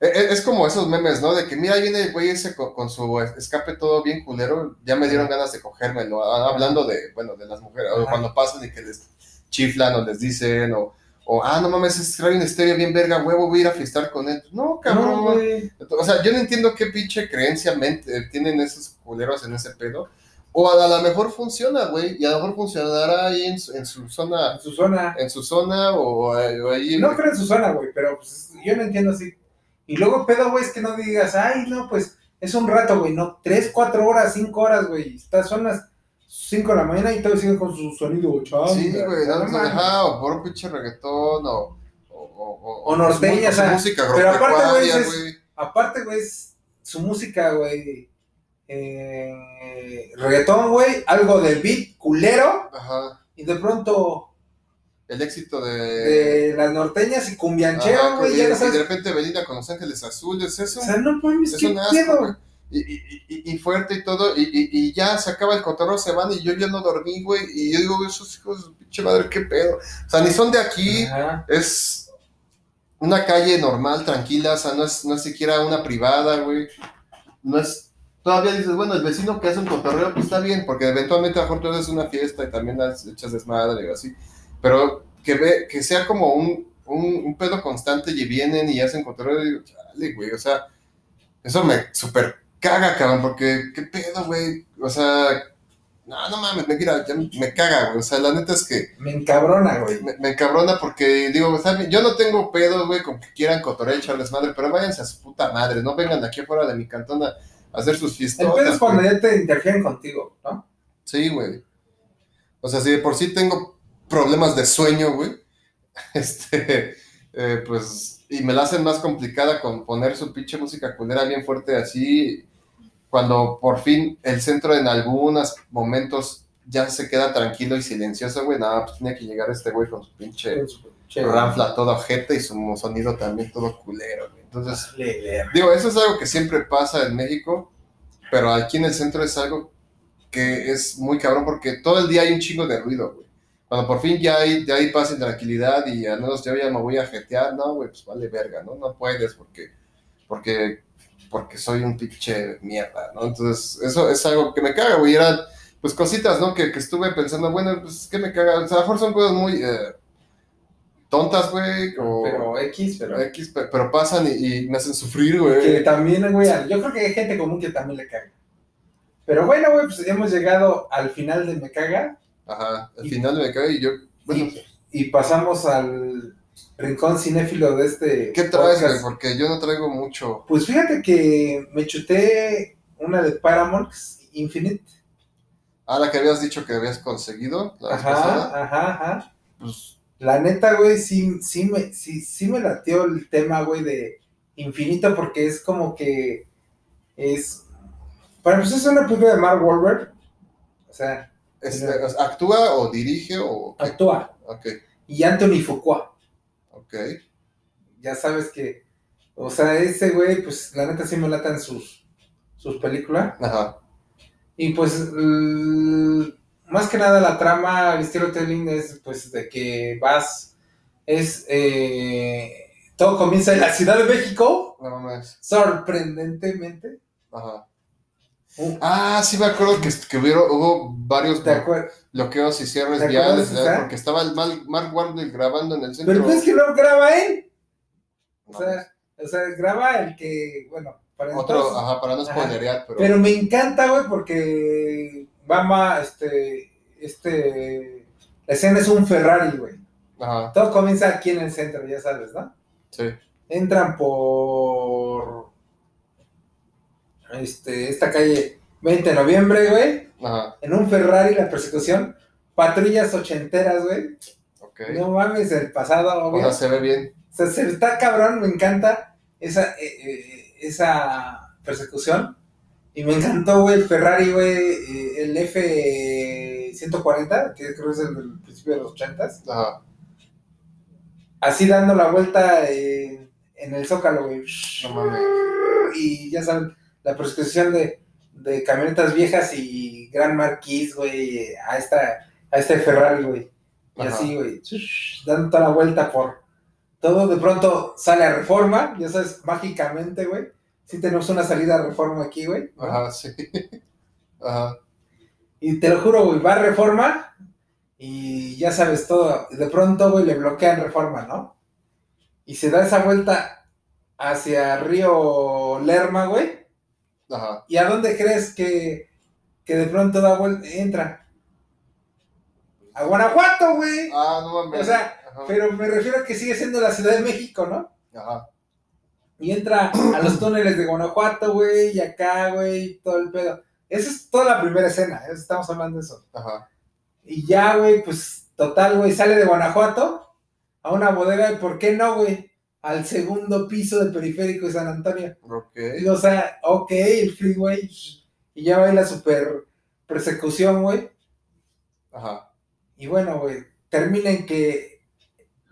E- e- Es como esos memes, ¿no? De que mira, ahí viene el güey ese con, con su escape todo bien culero, ya me dieron ganas de cogérmelo. Ah, Hablando de, bueno, de las mujeres, o cuando pasan y que les chiflan o les dicen, o, o ah, no mames, es trae un estéreo bien verga, huevo, voy a ir a fiestar con él. No, cabrón. no, güey. O sea, yo no entiendo qué pinche creencia mente- tienen esos culeros en ese pedo. O a lo mejor funciona, güey, y a lo mejor funcionará ahí en su, en su zona, En su zona. en su zona o, o ahí. No creo en su zona, güey, pero pues, yo no entiendo así. Y luego pedo, güey, es que no digas, ay, no, pues es un rato, güey, no, tres, cuatro horas, cinco horas, güey. Estás, son las cinco de la mañana y todavía siguen con su sonido chavo. Sí, güey, no, ajá, o por un pinche reggaetón, o... O, o, O norteña, su- música pero aparte, güey, es- güey. Aparte, güey, es su música, güey. Eh, reggaetón, güey, algo de beat culero, Ajá, y de pronto el éxito de... de las norteñas y cumbianchero, Ajá, güey, y, de repente Belinda con Los Ángeles Azules, eso... O sea, no mames, Es qué un asco. Y, y, fuerte y todo, y, ya se acaba el cotorreo, se van y yo ya no dormí, güey. Y yo digo, esos hijos pinche madre, qué pedo. O sea, ni son de aquí, Ajá. es una calle normal, tranquila, o sea, no es, no es siquiera una privada, güey. No es. Todavía dices, bueno, el vecino que hace un cotorreo, pues está bien, porque eventualmente a lo mejor tú haces una fiesta y también las echas desmadre y así. Pero que ve, que sea como un, un, un pedo constante y vienen y hacen cotorreo, y digo, chale, güey, o sea, eso me super caga, cabrón, porque qué pedo, güey. O sea, no, no mames, me, mira, ya me, me caga, güey. O sea, la neta es que Me encabrona, güey. me, me encabrona porque digo, bien, yo no tengo pedo, güey, con que quieran cotorrear y echarles madre, pero váyanse a su puta madre, no vengan aquí afuera de mi cantón a hacer sus El fiestas. pedo es cuando ya te interfieren contigo, ¿no? Sí, güey. O sea, si de por sí tengo problemas de sueño, güey, este, eh, pues, y me la hacen más complicada con poner su pinche música culera bien fuerte así, cuando por fin el centro en algunos momentos ya se queda tranquilo y silencioso, güey, nada, pues tenía que llegar este güey con su pinche Che, ranfla todo ojete y su sonido también todo culero, güey. Entonces. Digo, eso es algo que siempre pasa en México, pero aquí en el centro es algo que es muy cabrón porque todo el día hay un chingo de ruido, güey. Cuando por fin ya hay, ya hay paz y tranquilidad y al menos yo ya me voy a jetear, no, güey, pues vale verga, ¿no? No puedes porque, porque, porque soy un pinche mierda, ¿no? Entonces, eso es algo que me caga, güey. Eran, pues, cositas, ¿no? Que, que estuve pensando, bueno, pues, ¿qué me caga? O sea, a lo mejor son cosas muy eh, tontas, güey, o Pero X, pero. X, pe- pero pasan y, y me hacen sufrir, güey. Que también, güey, yo creo que hay gente común que también le caga. Pero bueno, güey, pues hemos llegado al final de Me Caga Ajá, al final me cae y yo, bueno, y, y pasamos al rincón cinéfilo de este. ¿qué traes, güey? Porque yo no traigo mucho. Pues fíjate que me chuté una de Paramount, Infinite. Ah, la que habías dicho que habías conseguido la vez Ajá, pasada. ajá, ajá. Pues, La neta, güey, sí, sí, me, sí, sí me latió el tema, güey, de infinito, porque es como que es. Para empezar, es una película de Mark Wahlberg. O sea, este, ¿actúa o dirige o actúa. Ok, Y Anthony Fuqua. Ok. Ya sabes que. O sea, ese güey, pues la neta sí me latan sus, sus películas. Ajá, Y pues, más que nada la trama, el storytelling es pues de que vas, es, eh, todo comienza en la Ciudad de México, no mames. sorprendentemente. Ajá. Uh, Ah, sí me acuerdo que, que hubieron, hubo varios bloqueos y cierres ¿Te viales, porque estaba el Mal- Mark Wahlberg grabando en el centro. Pero pues que no graba él. No, O sea, o sea, graba el que, bueno, para otro, entonces- ajá, para no spoilerear, pero, Pero me encanta, güey, porque Bama, este, este, la escena es un Ferrari, güey. ajá, Todo comienza aquí en el centro, ya sabes, ¿no? sí, entran por este, esta calle 20 de noviembre, güey, ajá, en un Ferrari la persecución, patrullas ochenteras, güey, no mames, el pasado, o obvio. sea, se ve bien. O sea, se está cabrón, me encanta esa, eh, eh, esa persecución. Y me encantó, güey, el Ferrari, güey, eh, el F-140, que creo que es el del principio de los 80s. Ajá, Así dando la vuelta en el Zócalo, güey. no mames. Y ya saben, la persecución de, de camionetas viejas y Gran Marquis, güey, a, esta, a este Ferrari, güey. Y Ajá. así, güey, dando toda la vuelta por todo. De pronto sale a Reforma, ya sabes, mágicamente, güey. Sí tenemos una salida a Reforma aquí, güey. Ajá, sí. Ajá, Y te lo juro, güey, va a Reforma y ya sabes todo. De pronto, güey, le bloquean Reforma, ¿no? Y se da esa vuelta hacia Río Lerma, güey. Ajá. ¿Y a dónde crees que, que de pronto da vuelta, entra? A Guanajuato, güey. Ah, no mames. O sea, Ajá, Pero me refiero a que sigue siendo la Ciudad de México, ¿no? ajá. Y entra a los túneles de Guanajuato, güey, y acá, güey, todo el pedo. Esa es toda la primera escena, eso estamos hablando de eso. Ajá. Y ya, güey, pues total, güey, sale de Guanajuato a una bodega y ¿por qué no, güey? Al segundo piso del periférico de San Antonio. Ok. Y, o sea, ok, el freeway. Y ya va la super persecución, güey. Ajá. Y bueno, güey, termina en que,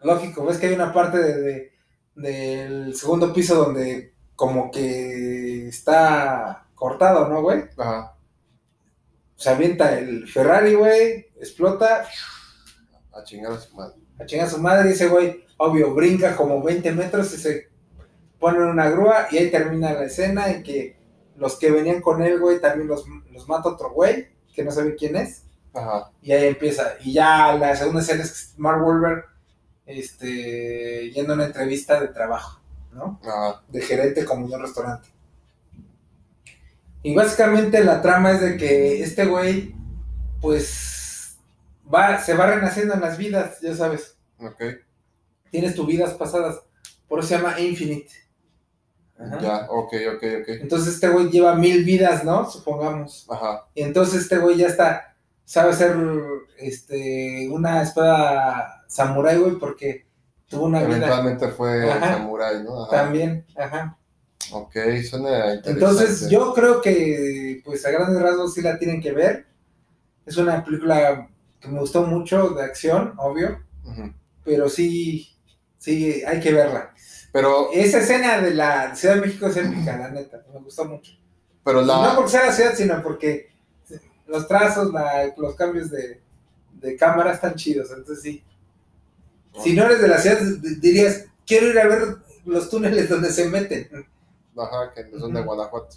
lógico, ves que hay una parte de, de- del segundo piso donde como que está cortado, ¿no, güey? Ajá. Se avienta el Ferrari, güey, explota, A chingar a su madre. A chingar a su madre y ese güey, obvio, brinca como 20 metros y se pone en una grúa y ahí termina la escena en que los que venían con él, güey, también los, los mata otro güey, que no sabe quién es. Ajá. Y ahí empieza. Y ya la segunda escena es Mark Wahlberg este, yendo a una entrevista de trabajo, ¿no? Ajá. De gerente como de un restaurante. Y básicamente la trama es de que este güey, pues, va, se va renaciendo en las vidas, ya sabes. Ok. Tienes tus vidas pasadas. Por eso se llama Infinite. Ajá. Ya. Ok, ok, ok. Entonces este güey lleva mil vidas, ¿no? Supongamos. Ajá. Y entonces este güey ya está, sabe hacer este, una espada samurai, güey, porque tuvo una vida Eventualmente fue Ajá. samurai, ¿no? Ajá. también. Ajá. Ok, suena interesante. Entonces yo creo que, pues a grandes rasgos sí la tienen que ver. Es una película que me gustó mucho, de acción, obvio, pero sí, sí, hay que verla. Pero, Esa escena de la Ciudad de México es épica, la neta, me gustó mucho. pero Y No la. porque sea la ciudad, sino porque los trazos, la- los cambios de, de cámara están chidos. Entonces sí. Si no eres de la ciudad, dirías, quiero ir a ver los túneles donde se meten. Ajá, que son de. Guanajuato.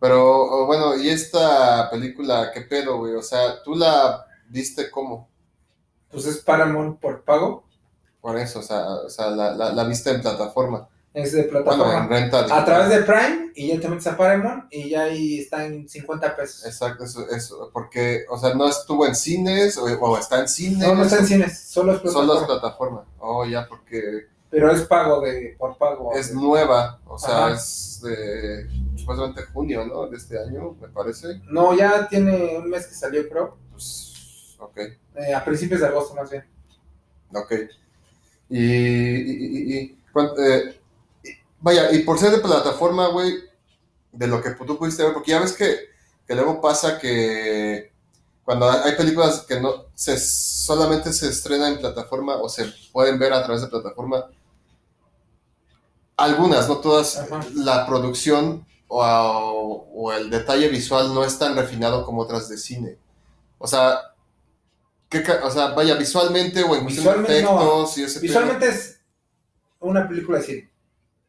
Pero, bueno, ¿y esta película qué pedo, güey? O sea, ¿tú la viste cómo? Pues es Paramount por pago. Por eso, o sea, o sea la, la, la viste en plataforma. Es de Bueno, plataforma. en renta a través de Prime y ya te metes a Paramount y ya ahí está en 50 pesos. Exacto, eso, eso, porque, o sea, no estuvo en cines o, o está en cines. No, no está en cines, solo es Solo es plataforma. plataforma. Oh, ya, porque Pero es pago de por pago. es nueva, o sea, Ajá. es de supuestamente junio, ¿no? De este año, me parece. No, ya tiene un mes que salió, creo. Pues, ok, Eh, a principios de agosto más bien. ok. Y, y, y- eh, y- vaya, y por ser de plataforma, güey, de lo que tú pudiste ver, porque ya ves que, que luego pasa que cuando hay películas que no se solamente se estrenan en plataforma o se pueden ver a través de plataforma, algunas, no todas, Ajá. la producción o, o el detalle visual no es tan refinado como otras de cine. O sea, ¿qué o sea vaya, visualmente o en cuestión de no. efectos y ese. Visualmente es una película de cine.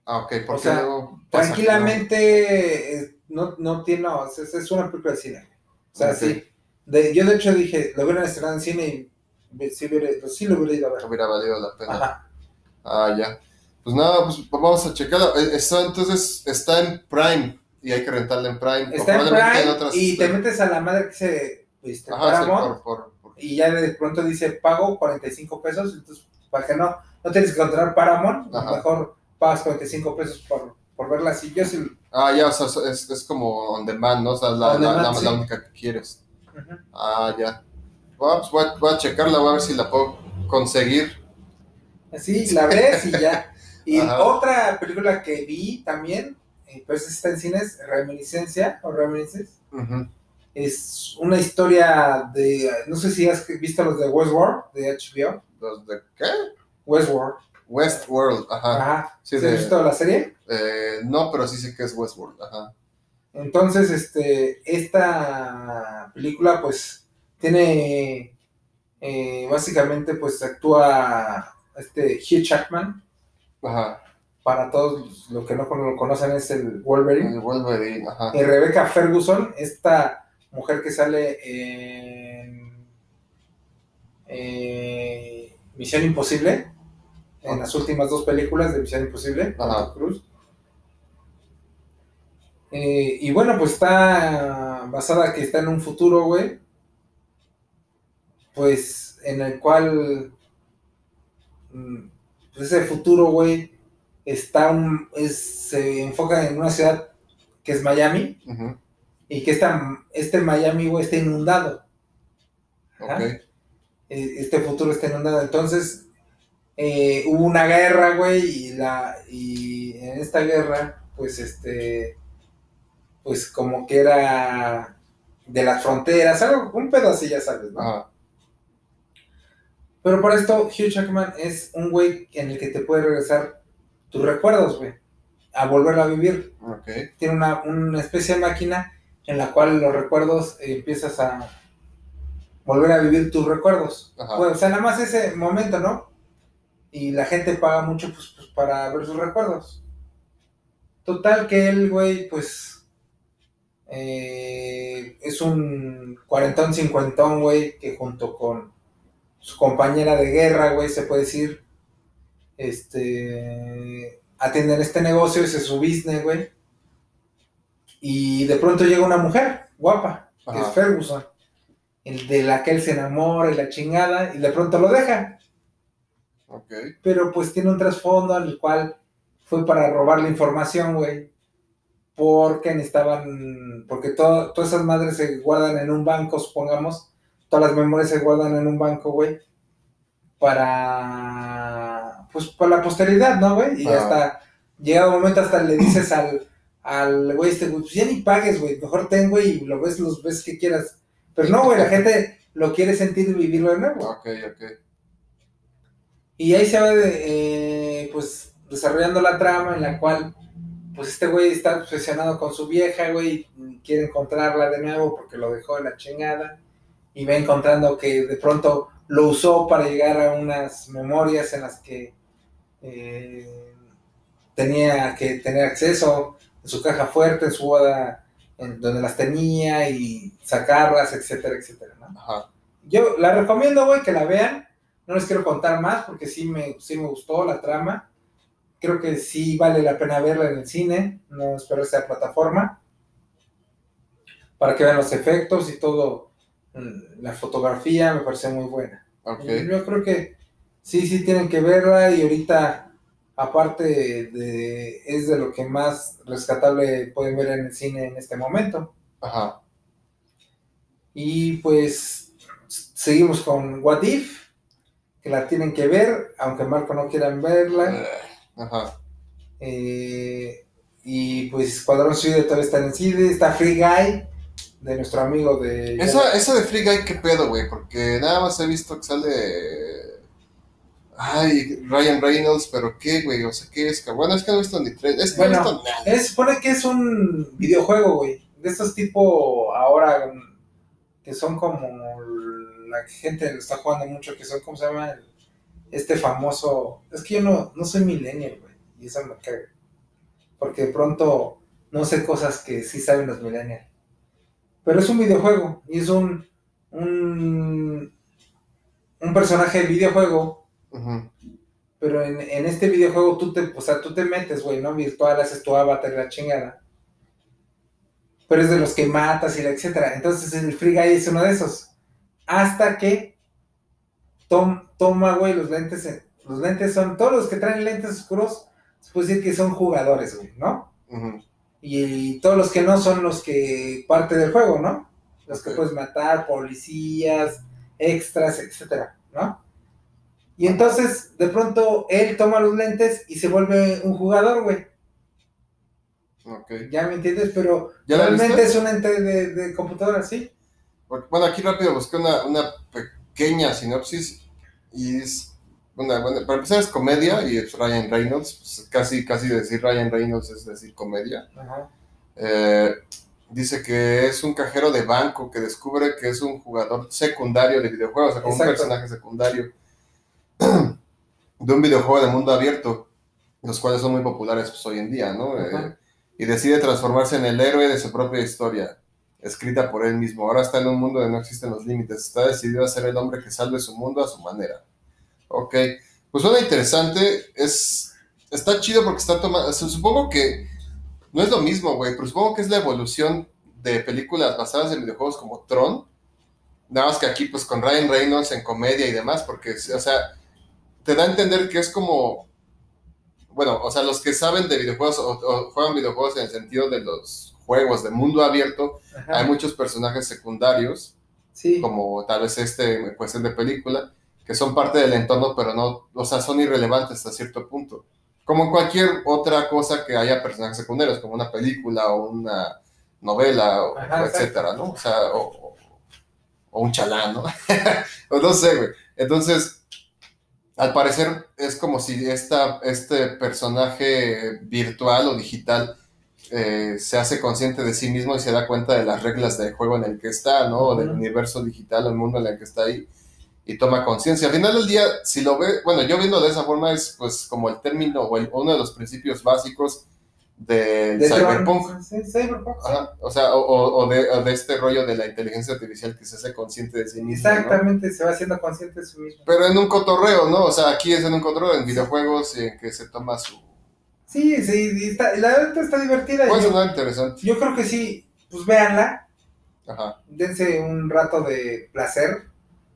Ah, ok, porque o sea. Tranquilamente eh, no, no tiene, no, es, es una película de cine. O sea, sí. De- yo de hecho dije, lo hubieran estrenado en cine y sí, hubiera, pues, sí lo hubiera ido a ver. hubiera valido la pena. Ajá. Ah, ya. Pues nada, pues vamos a checarla. Eh, Está, entonces está en Prime y hay que rentarla en Prime. Está en Prime otras, y te eh, metes a la madre que se este, Ajá, sí, por- por- y ya de pronto dice pago 45 pesos, entonces para que no, no tienes que encontrar Paramount, Ajá. mejor pagas 45 pesos por, por verla así. Yo sí. Ah, ya, o sea, es, es como on demand, ¿no? O sea, la, On la, demand, la- sí. la única que quieres. Ah, ya. Bueno, pues voy a, voy a checarla, voy a ver si la puedo conseguir. Sí, la ves y ya. Y Ajá. otra película que vi también, pues está en cines, Reminiscencia o Reminiscence. Ujú. Es una historia de, no sé si has visto los de Westworld, de HBO. ¿Los de qué? Westworld. Westworld, ajá. Ajá. Sí, ¿Sí has visto la serie? Eh, no, pero sí sé que es Westworld, ajá. Entonces, este, esta película, pues, tiene, eh, básicamente, pues, actúa este Hugh Jackman. Ajá. Para todos los que no lo conocen, es el Wolverine. El Wolverine, ajá. Y Rebecca Ferguson, esta mujer que sale en eh, Misión Imposible, en las últimas dos películas de Misión Imposible. Tom Cruise. Eh, y bueno, pues está basada que está en un futuro, güey. Pues en el cual mm, pues ese futuro, güey, está un, es, se enfoca en una ciudad que es Miami y que esta, este Miami, güey, está inundado. Eh, Este futuro está inundado. Entonces, eh, hubo una guerra, güey, y, la, y en esta guerra, pues, este, pues como que era de las fronteras, algo, un pedo así, ya sabes, ¿no? Ajá. Pero por esto, Hugh Jackman es un güey en el que te puede regresar tus recuerdos, güey, a volverlo a vivir. Tiene una, una especie de máquina en la cual los recuerdos eh, empiezas a volver a vivir tus recuerdos. Ajá. O sea, nada más ese momento, ¿no? Y la gente paga mucho pues, pues, para ver sus recuerdos. Total que él, güey, pues eh, es un cuarentón, cincuentón, güey, que junto con su compañera de guerra, güey, se puede decir, este, atienden este negocio, ese es su business, güey. Y de pronto llega una mujer guapa, que Ajá. es Ferguson, el de la que él se enamora y la chingada, y de pronto lo deja. Ok. Pero pues tiene un trasfondo al cual fue para robar la información, güey. Porque necesitaban, porque todo- todas esas madres se guardan en un banco, supongamos. Todas las memorias se guardan en un banco, güey. Para, pues, para la posteridad, ¿no, güey? Y hasta, llega un momento hasta le dices al, al güey este, güey, pues ya ni pagues, güey. Mejor ten, güey, y lo ves los ves que quieras. Pero no, güey, la gente lo quiere sentir y vivirlo de nuevo. Ok, ok. Y ahí se va de, eh, pues desarrollando la trama en la cual pues este güey está obsesionado con su vieja, güey, y quiere encontrarla de nuevo porque lo dejó en la chingada y va encontrando que de pronto lo usó para llegar a unas memorias en las que eh, tenía que tener acceso en su caja fuerte, en su boda, en donde las tenía y sacarlas, etcétera, etcétera, ¿no? Ajá. Yo la recomiendo, güey, que la vean. No les quiero contar más porque sí me, sí me gustó la trama. Creo que sí vale la pena verla en el cine, no esperarse a plataforma. Para que vean los efectos y todo. mm, La fotografía me parece muy buena. Ok. Yo creo que sí, sí tienen que verla y ahorita, aparte de, es de lo que más rescatable pueden ver en el cine en este momento. Ajá. Y pues seguimos con What If, que la tienen que ver, aunque Marco no quieran verla. Ajá. Eh, y pues Escuadrón Suicide todavía está en cine. Está Free Guy, de nuestro amigo de... Esa, esa de Free Guy, ¿qué pedo, güey? Porque nada más he visto que sale. Ay, Ryan Reynolds, pero ¿qué, güey? O sea, ¿qué es? Bueno, es que no he visto ni tres. Es que Bueno, no he visto nada. Se supone que es un videojuego, güey. De estos tipo ahora que son como la gente lo está jugando mucho, que son, ¿cómo se llama? Este famoso... Es que yo no, no soy millennial, güey. Y eso me caga. Porque de pronto no sé cosas que sí saben los millennials. Pero es un videojuego. Y es un... Un, un personaje de videojuego Pero en, en este videojuego tú te, o sea, tú te metes, güey, ¿no? Virtual, haces tu avatar y la chingada. Pero es de los que matas y la etcétera. Entonces el Free Guy es uno de esos. Hasta que tom- toma, güey, los lentes. en- los lentes son, todos los que traen lentes oscuros, se puede decir que son jugadores, güey, ¿no? Ujú. Y, todos los que no son los que parte del juego, ¿no? Los que puedes matar, policías, extras, etcétera, ¿no? Y entonces, de pronto, él toma los lentes y se vuelve un jugador, güey. Ok. ¿Ya me entiendes? Pero ¿Ya la realmente es un ente de, de computadora, ¿sí? Bueno, aquí rápido busqué una, una pequeña sinopsis y es una, bueno, para empezar es comedia y es Ryan Reynolds, pues casi, casi decir Ryan Reynolds es decir comedia. Ajá. Eh, dice que es un cajero de banco que descubre que es un jugador secundario de videojuegos, o sea, como un personaje secundario de un videojuego de mundo abierto, los cuales son muy populares pues, hoy en día, ¿no? Eh, y decide transformarse en el héroe de su propia historia, escrita por él mismo. Ahora está en un mundo donde no existen los límites, está decidido a ser el hombre que salve su mundo a su manera. Ok, pues suena interesante, es, está chido porque está tomando, supongo que no es lo mismo, güey, pero supongo que es la evolución de películas basadas en videojuegos como Tron, nada más que aquí pues con Ryan Reynolds en comedia y demás, porque, o sea, te da a entender que es como bueno, o sea, los que saben de videojuegos o, o juegan videojuegos en el sentido de los juegos de mundo abierto, Ajá. hay muchos personajes secundarios, Sí. como tal vez este en cuestión de película, que son parte del entorno, pero no, o sea, son irrelevantes hasta cierto punto. Como en cualquier otra cosa que haya personajes secundarios, como una película o una novela, o, Ajá, o etcétera, ¿no? O sea, o, o- o un chalán, ¿no? no sé, güey. Entonces, al parecer es como si esta, este personaje virtual o digital eh, se hace consciente de sí mismo y se da cuenta de las reglas del juego en el que está, ¿no? O del universo digital o el mundo en el que está ahí y toma conciencia. Al final del día, si lo ve, bueno, yo viendo de esa forma es pues como el término o el- uno de los principios básicos De cyberpunk. Sí, sí. Ajá, o sea, o, de, o de este rollo de la inteligencia artificial que se hace consciente de sí mismo. ¿no? Exactamente, se va haciendo consciente de su mismo. Pero en un cotorreo, ¿no? O sea, aquí es en un cotorreo, en videojuegos, en que se toma su... Sí, sí, y está, la verdad está divertida. Yo, sonar interesante. yo creo que sí, pues véanla, Ajá. dense un rato de placer.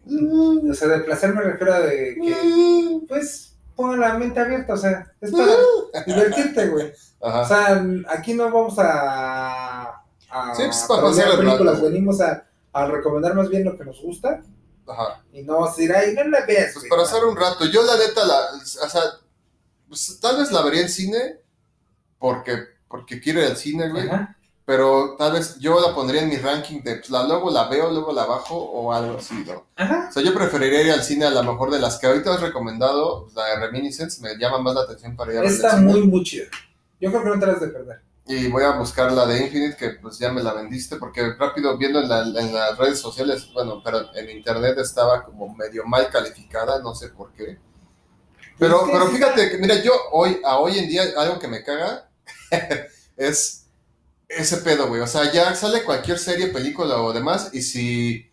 O sea, de placer me refiero a de que, pues, pongan la mente abierta, o sea, es para divertirte, güey. O sea, aquí no vamos a. a Sí, pues, para el películas, venimos a, a recomendar más bien lo que nos gusta Ajá. y no vamos a decir, ay, no la veas. Pues güey". para hacer un rato, yo la neta, la, o sea, pues, tal vez la vería en cine, porque, porque quiero ir al cine, güey, Ajá. Pero tal vez yo la pondría en mi ranking de, pues la, luego la veo, luego la bajo o algo así, ¿no? Ajá. O sea, yo preferiría ir al cine a lo mejor de las que ahorita has recomendado, la de Reminiscence, me llama más la atención para ir a al Está muy, muy chida. Yo creo que no te las de perder. Y voy a buscar la de Infinite, que pues ya me la vendiste, porque rápido viendo en, la- en las redes sociales, bueno, pero en internet estaba como medio mal calificada, no sé por qué. Pero, pero fíjate que, mira, yo hoy, a hoy en día, algo que me caga es ese pedo, güey. O sea, ya sale cualquier serie, película o demás, y si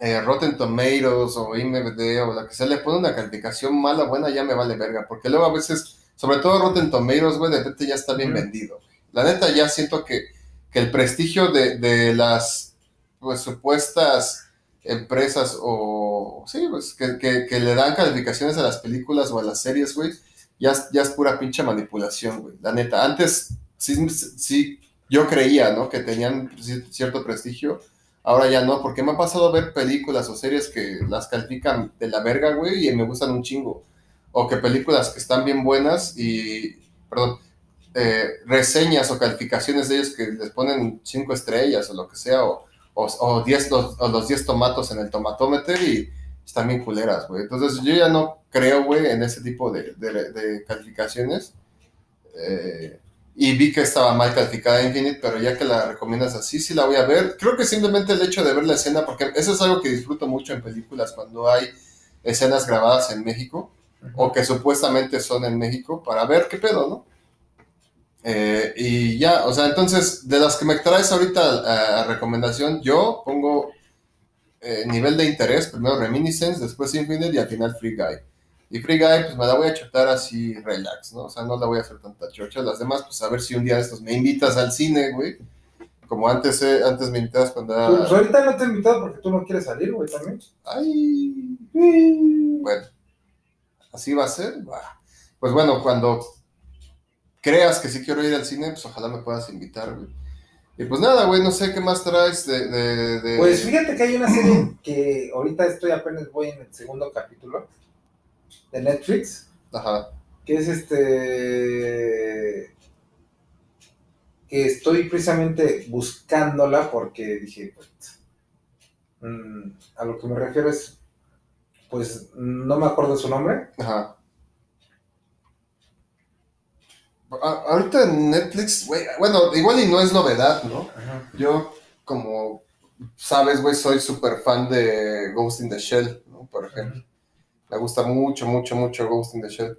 eh, Rotten Tomatoes o IMDb o la que sea le pone una calificación mala, buena, ya me vale verga. Porque luego a veces, sobre todo Rotten Tomatoes, güey, de repente ya está bien vendido. La neta, ya siento que, que el prestigio de, de las pues, supuestas empresas o, sí, pues, que, que- que le dan calificaciones a las películas o a las series, güey, ya, ya es pura pinche manipulación, güey. La neta, antes sí, sí yo creía, ¿no? Que tenían ci- cierto prestigio. Ahora ya no, porque me ha pasado ver películas o series que las califican de la verga, güey, y me gustan un chingo. O que películas que están bien buenas y, perdón, eh, reseñas o calificaciones de ellos que les ponen cinco estrellas o lo que sea, o, o, o 10 los, o los 10 tomatos en el tomatómetro y están bien culeras, güey. Entonces yo ya no creo, güey, en ese tipo de, de- de calificaciones. Eh, y vi que estaba mal calificada Infinite, pero ya que la recomiendas así, sí la voy a ver. Creo que simplemente el hecho de ver la escena, porque eso es algo que disfruto mucho en películas cuando hay escenas grabadas en México o que supuestamente son en México para ver qué pedo, ¿no? Eh, y ya, o sea, entonces, de las que me traes ahorita a, a recomendación, yo pongo eh, nivel de interés, primero Reminiscence, después Infinite y al final Free Guy. Y Free Guy, pues me la voy a chutar así relax, ¿no? O sea, no la voy a hacer tanta chocha. Las demás, pues a ver si un día de estos me invitas al cine, güey. Como antes, eh, antes me invitabas cuando era... Pues ahorita no te he invitado porque tú no quieres salir, güey, también. Ay, bueno, así va a ser. Pues bueno, cuando creas que sí quiero ir al cine, pues ojalá me puedas invitar, güey. Y pues nada, güey, no sé qué más traes de... de- de- Pues fíjate que hay una serie que ahorita estoy apenas voy en el segundo capítulo de Netflix, Ajá, que es este que estoy precisamente buscándola porque dije, pues, mm, a lo que me refiero es, pues no me acuerdo su nombre. ajá. A- ahorita en Netflix, güey, bueno, igual y no es novedad, ¿no? Yo, como sabes, güey, soy súper fan de Ghost in the Shell, ¿no? Por ejemplo. Me gusta mucho, mucho, mucho Ghost in the Shell.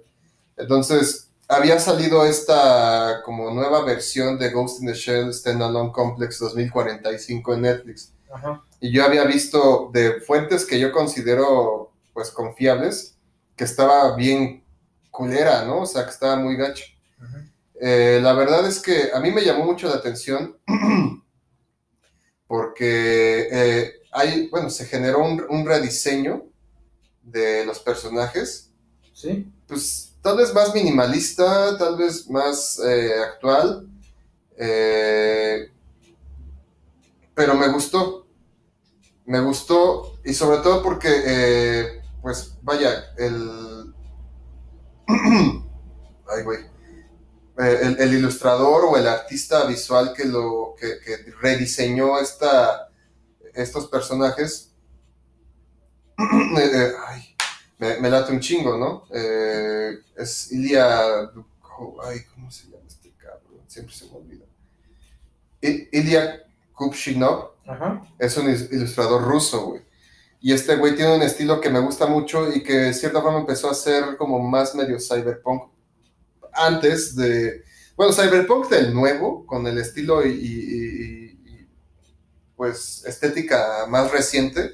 Entonces, había salido esta como nueva versión de Ghost in the Shell Standalone Complex 2045 en Netflix. Ajá. Y yo había visto de fuentes que yo considero, pues, confiables, que estaba bien culera, ¿no? O sea, que estaba muy gacho. Eh, la verdad es que a mí me llamó mucho la atención porque eh, hay, bueno, se generó un, un rediseño de los personajes Sí. pues tal vez más minimalista, tal vez más eh, actual, eh, pero me gustó, me gustó y sobre todo porque, eh, pues vaya, el... Ay, güey. El, el ilustrador o el artista visual que lo que, que rediseñó esta, estos personajes ay, me, me late un chingo, ¿no? Eh, es Ilya. oh, ay, ¿cómo se llama este cabrón? Siempre se me olvida. I- Ilya Kupchinov Ajá. es un ilustrador ruso, güey. Y este güey tiene un estilo que me gusta mucho y que de cierta forma empezó a ser como más medio cyberpunk antes de. Bueno, cyberpunk del nuevo, con el estilo y- y, pues estética más reciente,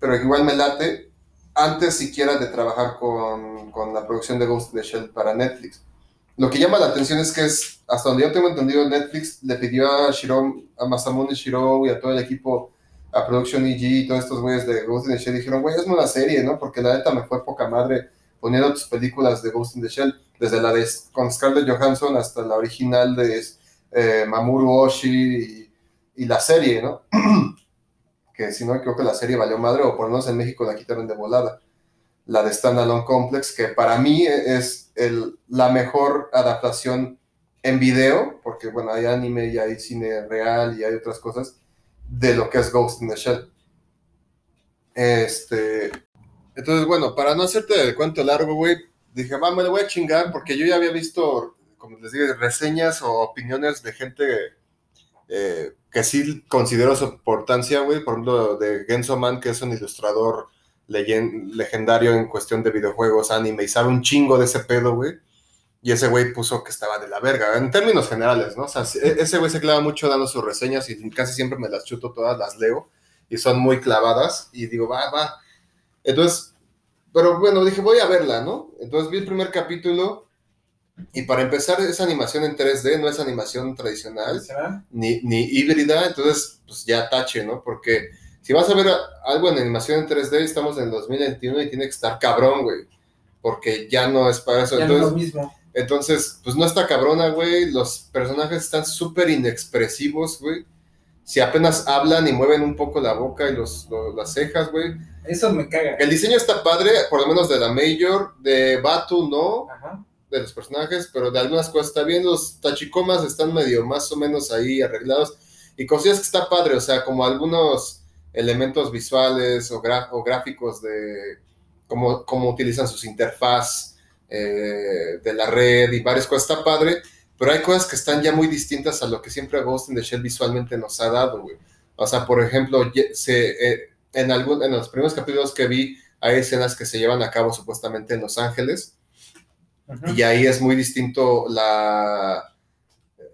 pero igual me late antes siquiera de trabajar con, con la producción de Ghost in the Shell para Netflix. Lo que llama la atención es que es, hasta donde yo tengo entendido, Netflix le pidió a Shiro, a Masamune Shiro y a todo el equipo, a Production EG y todos estos güeyes de Ghost in the Shell, dijeron, güey, hazme una serie, ¿no? Porque la neta me fue poca madre poniendo tus películas de Ghost in the Shell, desde la de con Scarlett Johansson hasta la original de eh, Mamoru Oshii y, y la serie, ¿no? que si no me equivoco la serie valió madre, o por lo menos en México la quitaron de volada. La de Standalone Complex, que para mí es la mejor adaptación en video, porque bueno, hay anime y hay cine real y hay otras cosas, de lo que es Ghost in the Shell. Este, entonces, bueno, para no hacerte el cuento largo, güey, dije, va, me lo voy a chingar, porque yo ya había visto, como les digo, reseñas o opiniones de gente eh, que sí considero su importancia, güey. Por ejemplo, de Genso Man, que es un ilustrador legendario en cuestión de videojuegos, anime, y sabe un chingo de ese pedo, güey. Y ese güey puso que estaba de la verga, en términos generales, ¿no? O sea, e- ese güey se clava mucho dando sus reseñas y casi siempre me las chuto todas, las leo, y son muy clavadas, y digo, va, va. Entonces, pero bueno, dije, voy a verla, ¿no? Entonces vi el primer capítulo, y para empezar, es animación en 3D, no es animación tradicional ni, ni híbrida, entonces pues ya tache, ¿no? Porque si vas a ver algo en animación en 3D, estamos en el 2021 y tiene que estar cabrón, güey. Porque ya no es para eso. Ya no es Entonces, lo mismo. entonces, pues no está cabrona, güey. Los personajes están súper inexpresivos, güey. Si apenas hablan y mueven un poco la boca y los, lo- las cejas, güey. Eso me caga. El diseño está padre, por lo menos de la Major. De Batu, no Ajá. De los personajes, pero de algunas cosas está bien. Los tachicomas están medio más o menos ahí arreglados. Y cosillas que está padre, o sea, como algunos elementos visuales o, gráficos de cómo, cómo utilizan sus interfaz eh, de la red y varias cosas. Está padre, pero hay cosas que están ya muy distintas a lo que siempre Ghost in the Shell visualmente nos ha dado, güey. O sea, por ejemplo, eh, en, algún, en los primeros capítulos que vi, hay escenas que se llevan a cabo supuestamente en Los Ángeles. Y ahí es muy distinto la...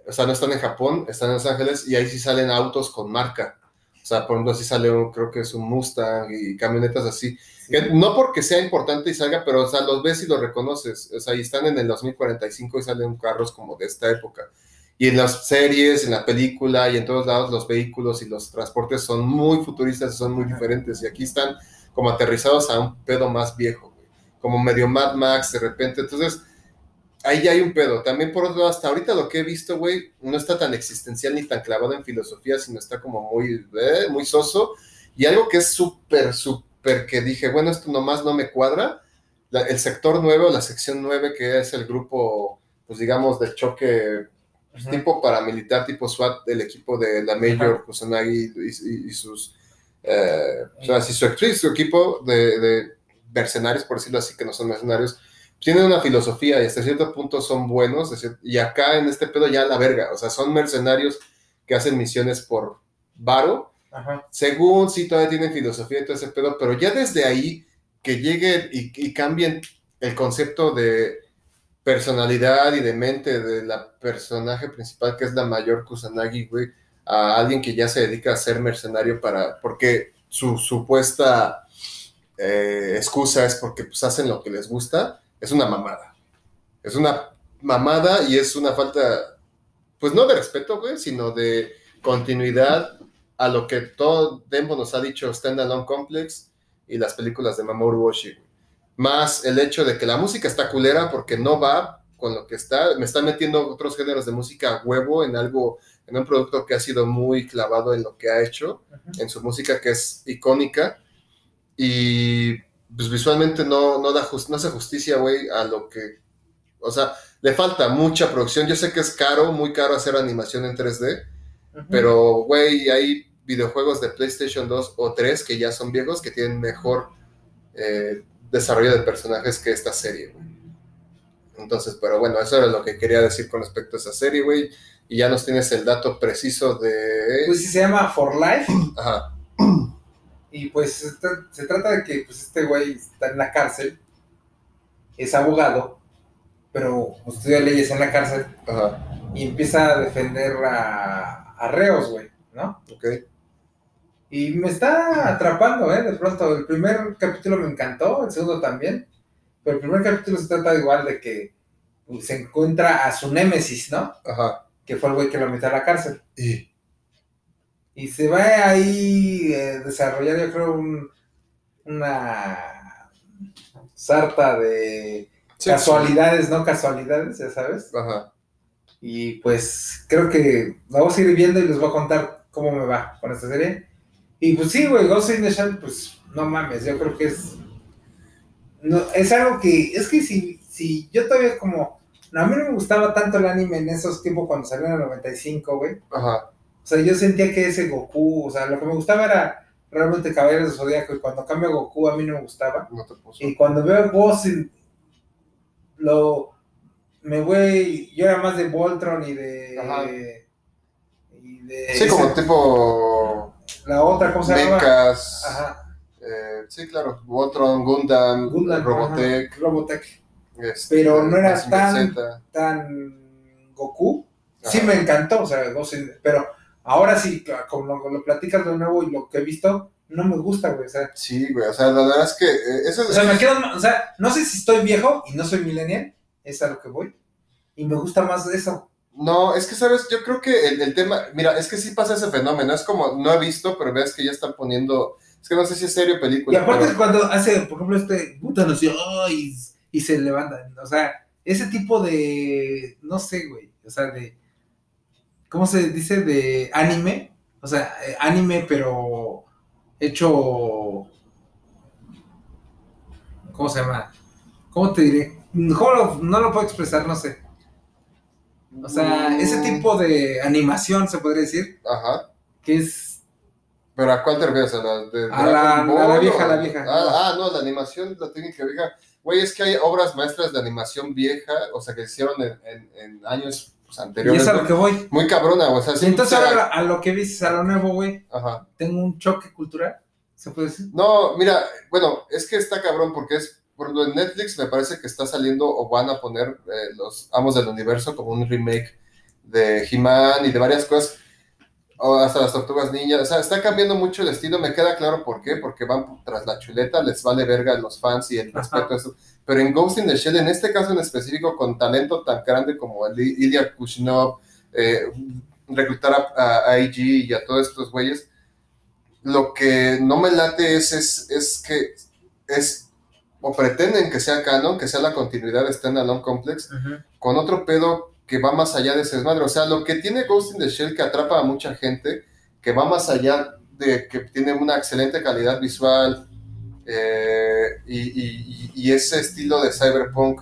O sea, no están en Japón, están en Los Ángeles y ahí sí salen autos con marca. O sea, por ejemplo, así sale un, creo que es un Mustang y camionetas así. Sí. Que no porque sea importante y salga, pero o sea, los ves y los reconoces. O sea, y están en el 2045 y salen carros como de esta época. Y en las series, en la película y en todos lados los vehículos y los transportes son muy futuristas y son muy diferentes. Y aquí están como aterrizados a un pedo más viejo. Como medio Mad Max de repente. Entonces, ahí ya hay un pedo. También por otro lado, hasta ahorita lo que he visto, güey, no está tan existencial ni tan clavado en filosofía, sino está como muy, eh, muy soso. Y algo que es súper, súper que dije, bueno, esto nomás no me cuadra. La- el sector 9 o la sección 9, que es el grupo, pues digamos, de choque Ujú. tipo paramilitar, tipo SWAT del equipo de la Major. Kusanagi y, y- y sus, eh, o sea, si su, equipo de, de mercenarios, por decirlo así, que no son mercenarios, tienen una filosofía y hasta cierto punto son buenos, y acá en este pedo ya la verga, o sea, son mercenarios que hacen misiones por varo, Ajá. según sí todavía tienen filosofía y todo ese pedo, pero ya desde ahí que lleguen y, y cambien el concepto de personalidad y de mente de la personaje principal, que es la mayor Kusanagi, güey, a alguien que ya se dedica a ser mercenario para, porque su supuesta eh, excusa es porque pues hacen lo que les gusta, es una mamada. Es una mamada y es una falta, pues no de respeto, güey, sino de continuidad a lo que todo tiempo nos ha dicho Standalone Complex y las películas de Mamoru Oshii. más el hecho de que la música está culera porque no va con lo que está, me está metiendo otros géneros de música a huevo en algo, en un producto que ha sido muy clavado en lo que ha hecho, en su música que es icónica y pues visualmente no, no, da no hace justicia, güey, a lo que, o sea, le falta mucha producción. Yo sé que es caro, muy caro hacer animación en 3D, pero, güey, hay videojuegos de PlayStation 2 o 3 que ya son viejos que tienen mejor eh, desarrollo de personajes que esta serie, güey. Entonces, pero bueno, eso era lo que quería decir con respecto a esa serie, güey. Y ya nos tienes el dato preciso de... Pues sí, se llama For Life. Ajá. Y pues se, trata de que pues, este güey está en la cárcel, es abogado, pero estudia leyes en la cárcel Ajá. y empieza a defender a, a reos, güey, ¿no? Ok. Y me está atrapando, ¿eh? De pronto, el primer capítulo me encantó, el segundo también, pero el primer capítulo se trata igual de que pues, se encuentra a su némesis, ¿no? Ajá. Que fue el güey que lo metió a la cárcel. Y... Y se va ahí eh, desarrollar, yo creo, un, una sarta de Sí, casualidades, no casualidades, ya sabes. Ajá. Y pues creo que la vamos a ir viendo y les voy a contar cómo me va con esta serie. Y pues sí, güey, Ghost in the Shell, pues no mames, yo creo que es. No, es algo que. Es que si, si yo todavía como. no, a mí no me gustaba tanto el anime en esos tiempos cuando salió en el 95, güey. Ajá. O sea, yo sentía que ese Goku, o sea, lo que me gustaba era realmente Caballeros de Zodíaco. Y cuando cambia Goku, a mí no me gustaba. No te puso. Y cuando veo in- lo me voy, yo era más de Voltron y de Ajá. y de Sí, como tipo la otra, ¿cómo se llama? mechas. Ajá, eh, sí, claro. Voltron, Gundam, Gundam, Robotech. ajá, Robotech, este, Pero no era tan- tan Goku. Sí me encantó, o sea, in- pero ahora sí, como lo, lo platicas de nuevo y lo que he visto, no me gusta, güey, o sea, Sí, güey. O sea, la verdad es que eh, eso es. o sea, me quedo, o sea, no sé si estoy viejo y no soy millennial, es a lo que voy, y me gusta más de eso. No, es que, ¿sabes? Yo creo que el, el tema, mira, es que sí pasa ese fenómeno, es como, no he visto, pero ves que ya están poniendo, es que no sé si es serio o Y película. aparte pero- cuando hace, por ejemplo, este puta noción, y, y se levanta, o sea, ese tipo de, no sé, güey, o sea, de, ¿cómo se dice? De anime, o sea, eh, anime pero hecho, ¿cómo se llama? ¿Cómo te diré? ¿Cómo lo- no lo puedo expresar, no sé. O sea, ese tipo de animación, se podría decir, Ajá. que es, ¿Pero a cuál te refieres? ¿A la de A la- a vieja, o- la vieja. Ah, ah, no, la animación, la técnica vieja. Güey, es que hay obras maestras de animación vieja, o sea, que hicieron en, en- en años pues, y anteriores. es a lo que voy. Muy cabrona, o sea, sí. entonces ahora a lo que dices, a lo nuevo, güey, Ajá. tengo un choque cultural, ¿se puede decir? No, mira, bueno, es que está cabrón porque es, por ejemplo, en Netflix me parece que está saliendo o van a poner eh, los Amos del Universo como un remake de He-Man y de varias cosas, o hasta las Tortugas Ninjas, o sea, está cambiando mucho el estilo, me queda claro por qué, porque van tras la chuleta, les vale verga a los fans y el respeto a eso, pero en Ghost in the Shell, en este caso en específico, con talento tan grande como el Ilya Kushnov, eh, reclutar a, a, a IG y a todos estos güeyes, lo que no me late es, es, es que es, o pretenden que sea canon, que sea la continuidad de Standalone Complex, con otro pedo que va más allá de ese desmadre. O sea, lo que tiene Ghost in the Shell que atrapa a mucha gente, que va más allá de que tiene una excelente calidad visual eh, y, y- ese estilo de cyberpunk,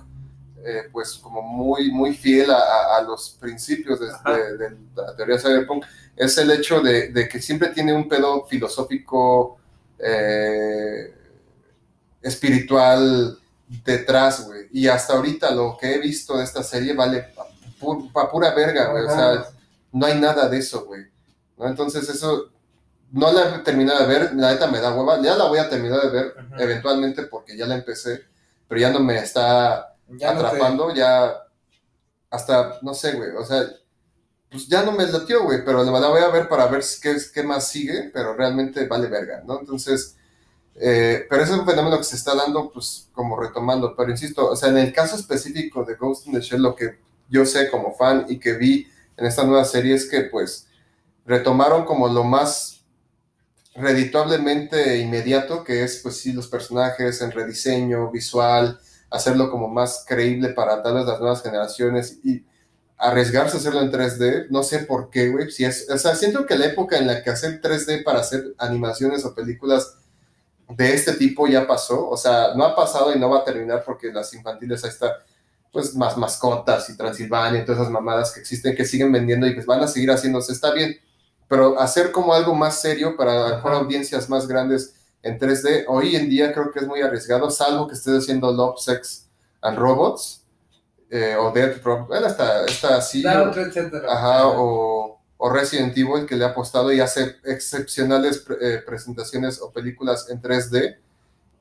eh, pues como muy, muy fiel a, los principios de, de- de la teoría cyberpunk, es el hecho de, de que siempre tiene un pedo filosófico eh, espiritual detrás, güey. Y hasta ahorita lo que he visto de esta serie vale pa, pu- pa pura verga, güey. O sea, no hay nada de eso, güey. ¿No? Entonces eso no la he terminado de ver, la neta me da hueva. Ya la voy a terminar de ver Ajá. eventualmente porque ya la empecé, pero ya no me está Ya no te- atrapando, ya hasta, no sé, güey, o sea, pues ya no me latió, güey, pero la la voy a ver para ver qué, qué más sigue, pero realmente vale verga, ¿no? Entonces, eh, pero ese es un fenómeno que se está dando, pues, como retomando, pero insisto, o sea, en el caso específico de Ghost in the Shell, lo que yo sé como fan y que vi en esta nueva serie es que, pues, retomaron como lo más redituablemente inmediato, que es pues sí los personajes en rediseño visual, hacerlo como más creíble para tal vez las nuevas generaciones y arriesgarse a hacerlo en 3D, no sé por qué, güey, si es, o sea, siento que la época en la que hacer 3D para hacer animaciones o películas de este tipo ya pasó, o sea, no ha pasado y no va a terminar porque las infantiles ahí está, pues más mascotas y Transilvania y todas esas mamadas que existen que siguen vendiendo y pues van a seguir haciéndose, está bien, pero hacer como algo más serio para audiencias más grandes en 3D, hoy en día creo que es muy arriesgado, salvo que estés haciendo Love, Sex and Robots, eh, o Dead Rock, bueno, está, está así, La o, ajá, o, o Resident Evil, que le ha apostado y hace excepcionales eh, presentaciones o películas en 3D,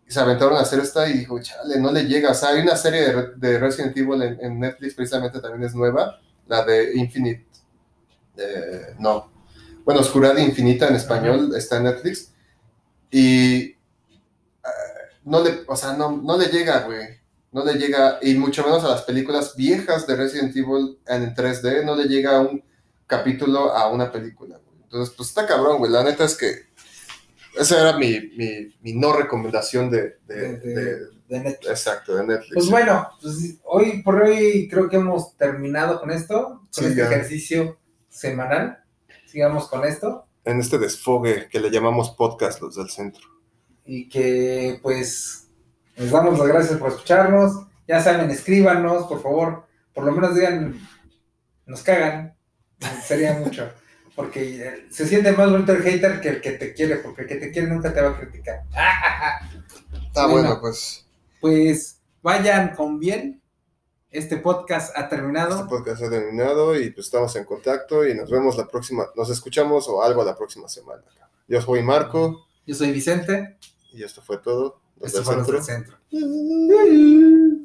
y se aventaron a hacer esta y dijo, chale, no le llega, o sea, hay una serie de, Re- de Resident Evil en, en Netflix, precisamente también es nueva, la de Infinite, eh, no, bueno, Oscuridad Infinita en español, está en Netflix, y eh, no le, o sea, no, no le llega, güey. No le llega, y mucho menos a las películas viejas de Resident Evil en 3D, no le llega un capítulo a una película. güey. Entonces, pues está cabrón, güey. La neta es que esa era mi, mi, mi no recomendación de, de- De- de- de- de Netflix. exacto, de Netflix. Pues bueno, pues hoy por hoy creo que hemos terminado con esto, con Sí, este ya. ejercicio semanal. Sigamos con esto En este desfogue que le llamamos podcast los del centro. y que pues les damos las gracias por escucharnos. Ya saben, escríbanos, por favor. Por lo menos digan, nos cagan. Sería mucho. Porque eh, se siente más bonito el hater que el que te quiere, porque el que te quiere nunca te va a criticar. Está Bueno. bueno, pues Pues vayan con bien. Este podcast ha terminado. este podcast ha terminado y pues estamos en contacto y nos vemos la próxima, nos escuchamos o algo la próxima semana. Yo soy Marco Yo soy Vicente. y esto fue todo. Esto fue centro. Los del Centro.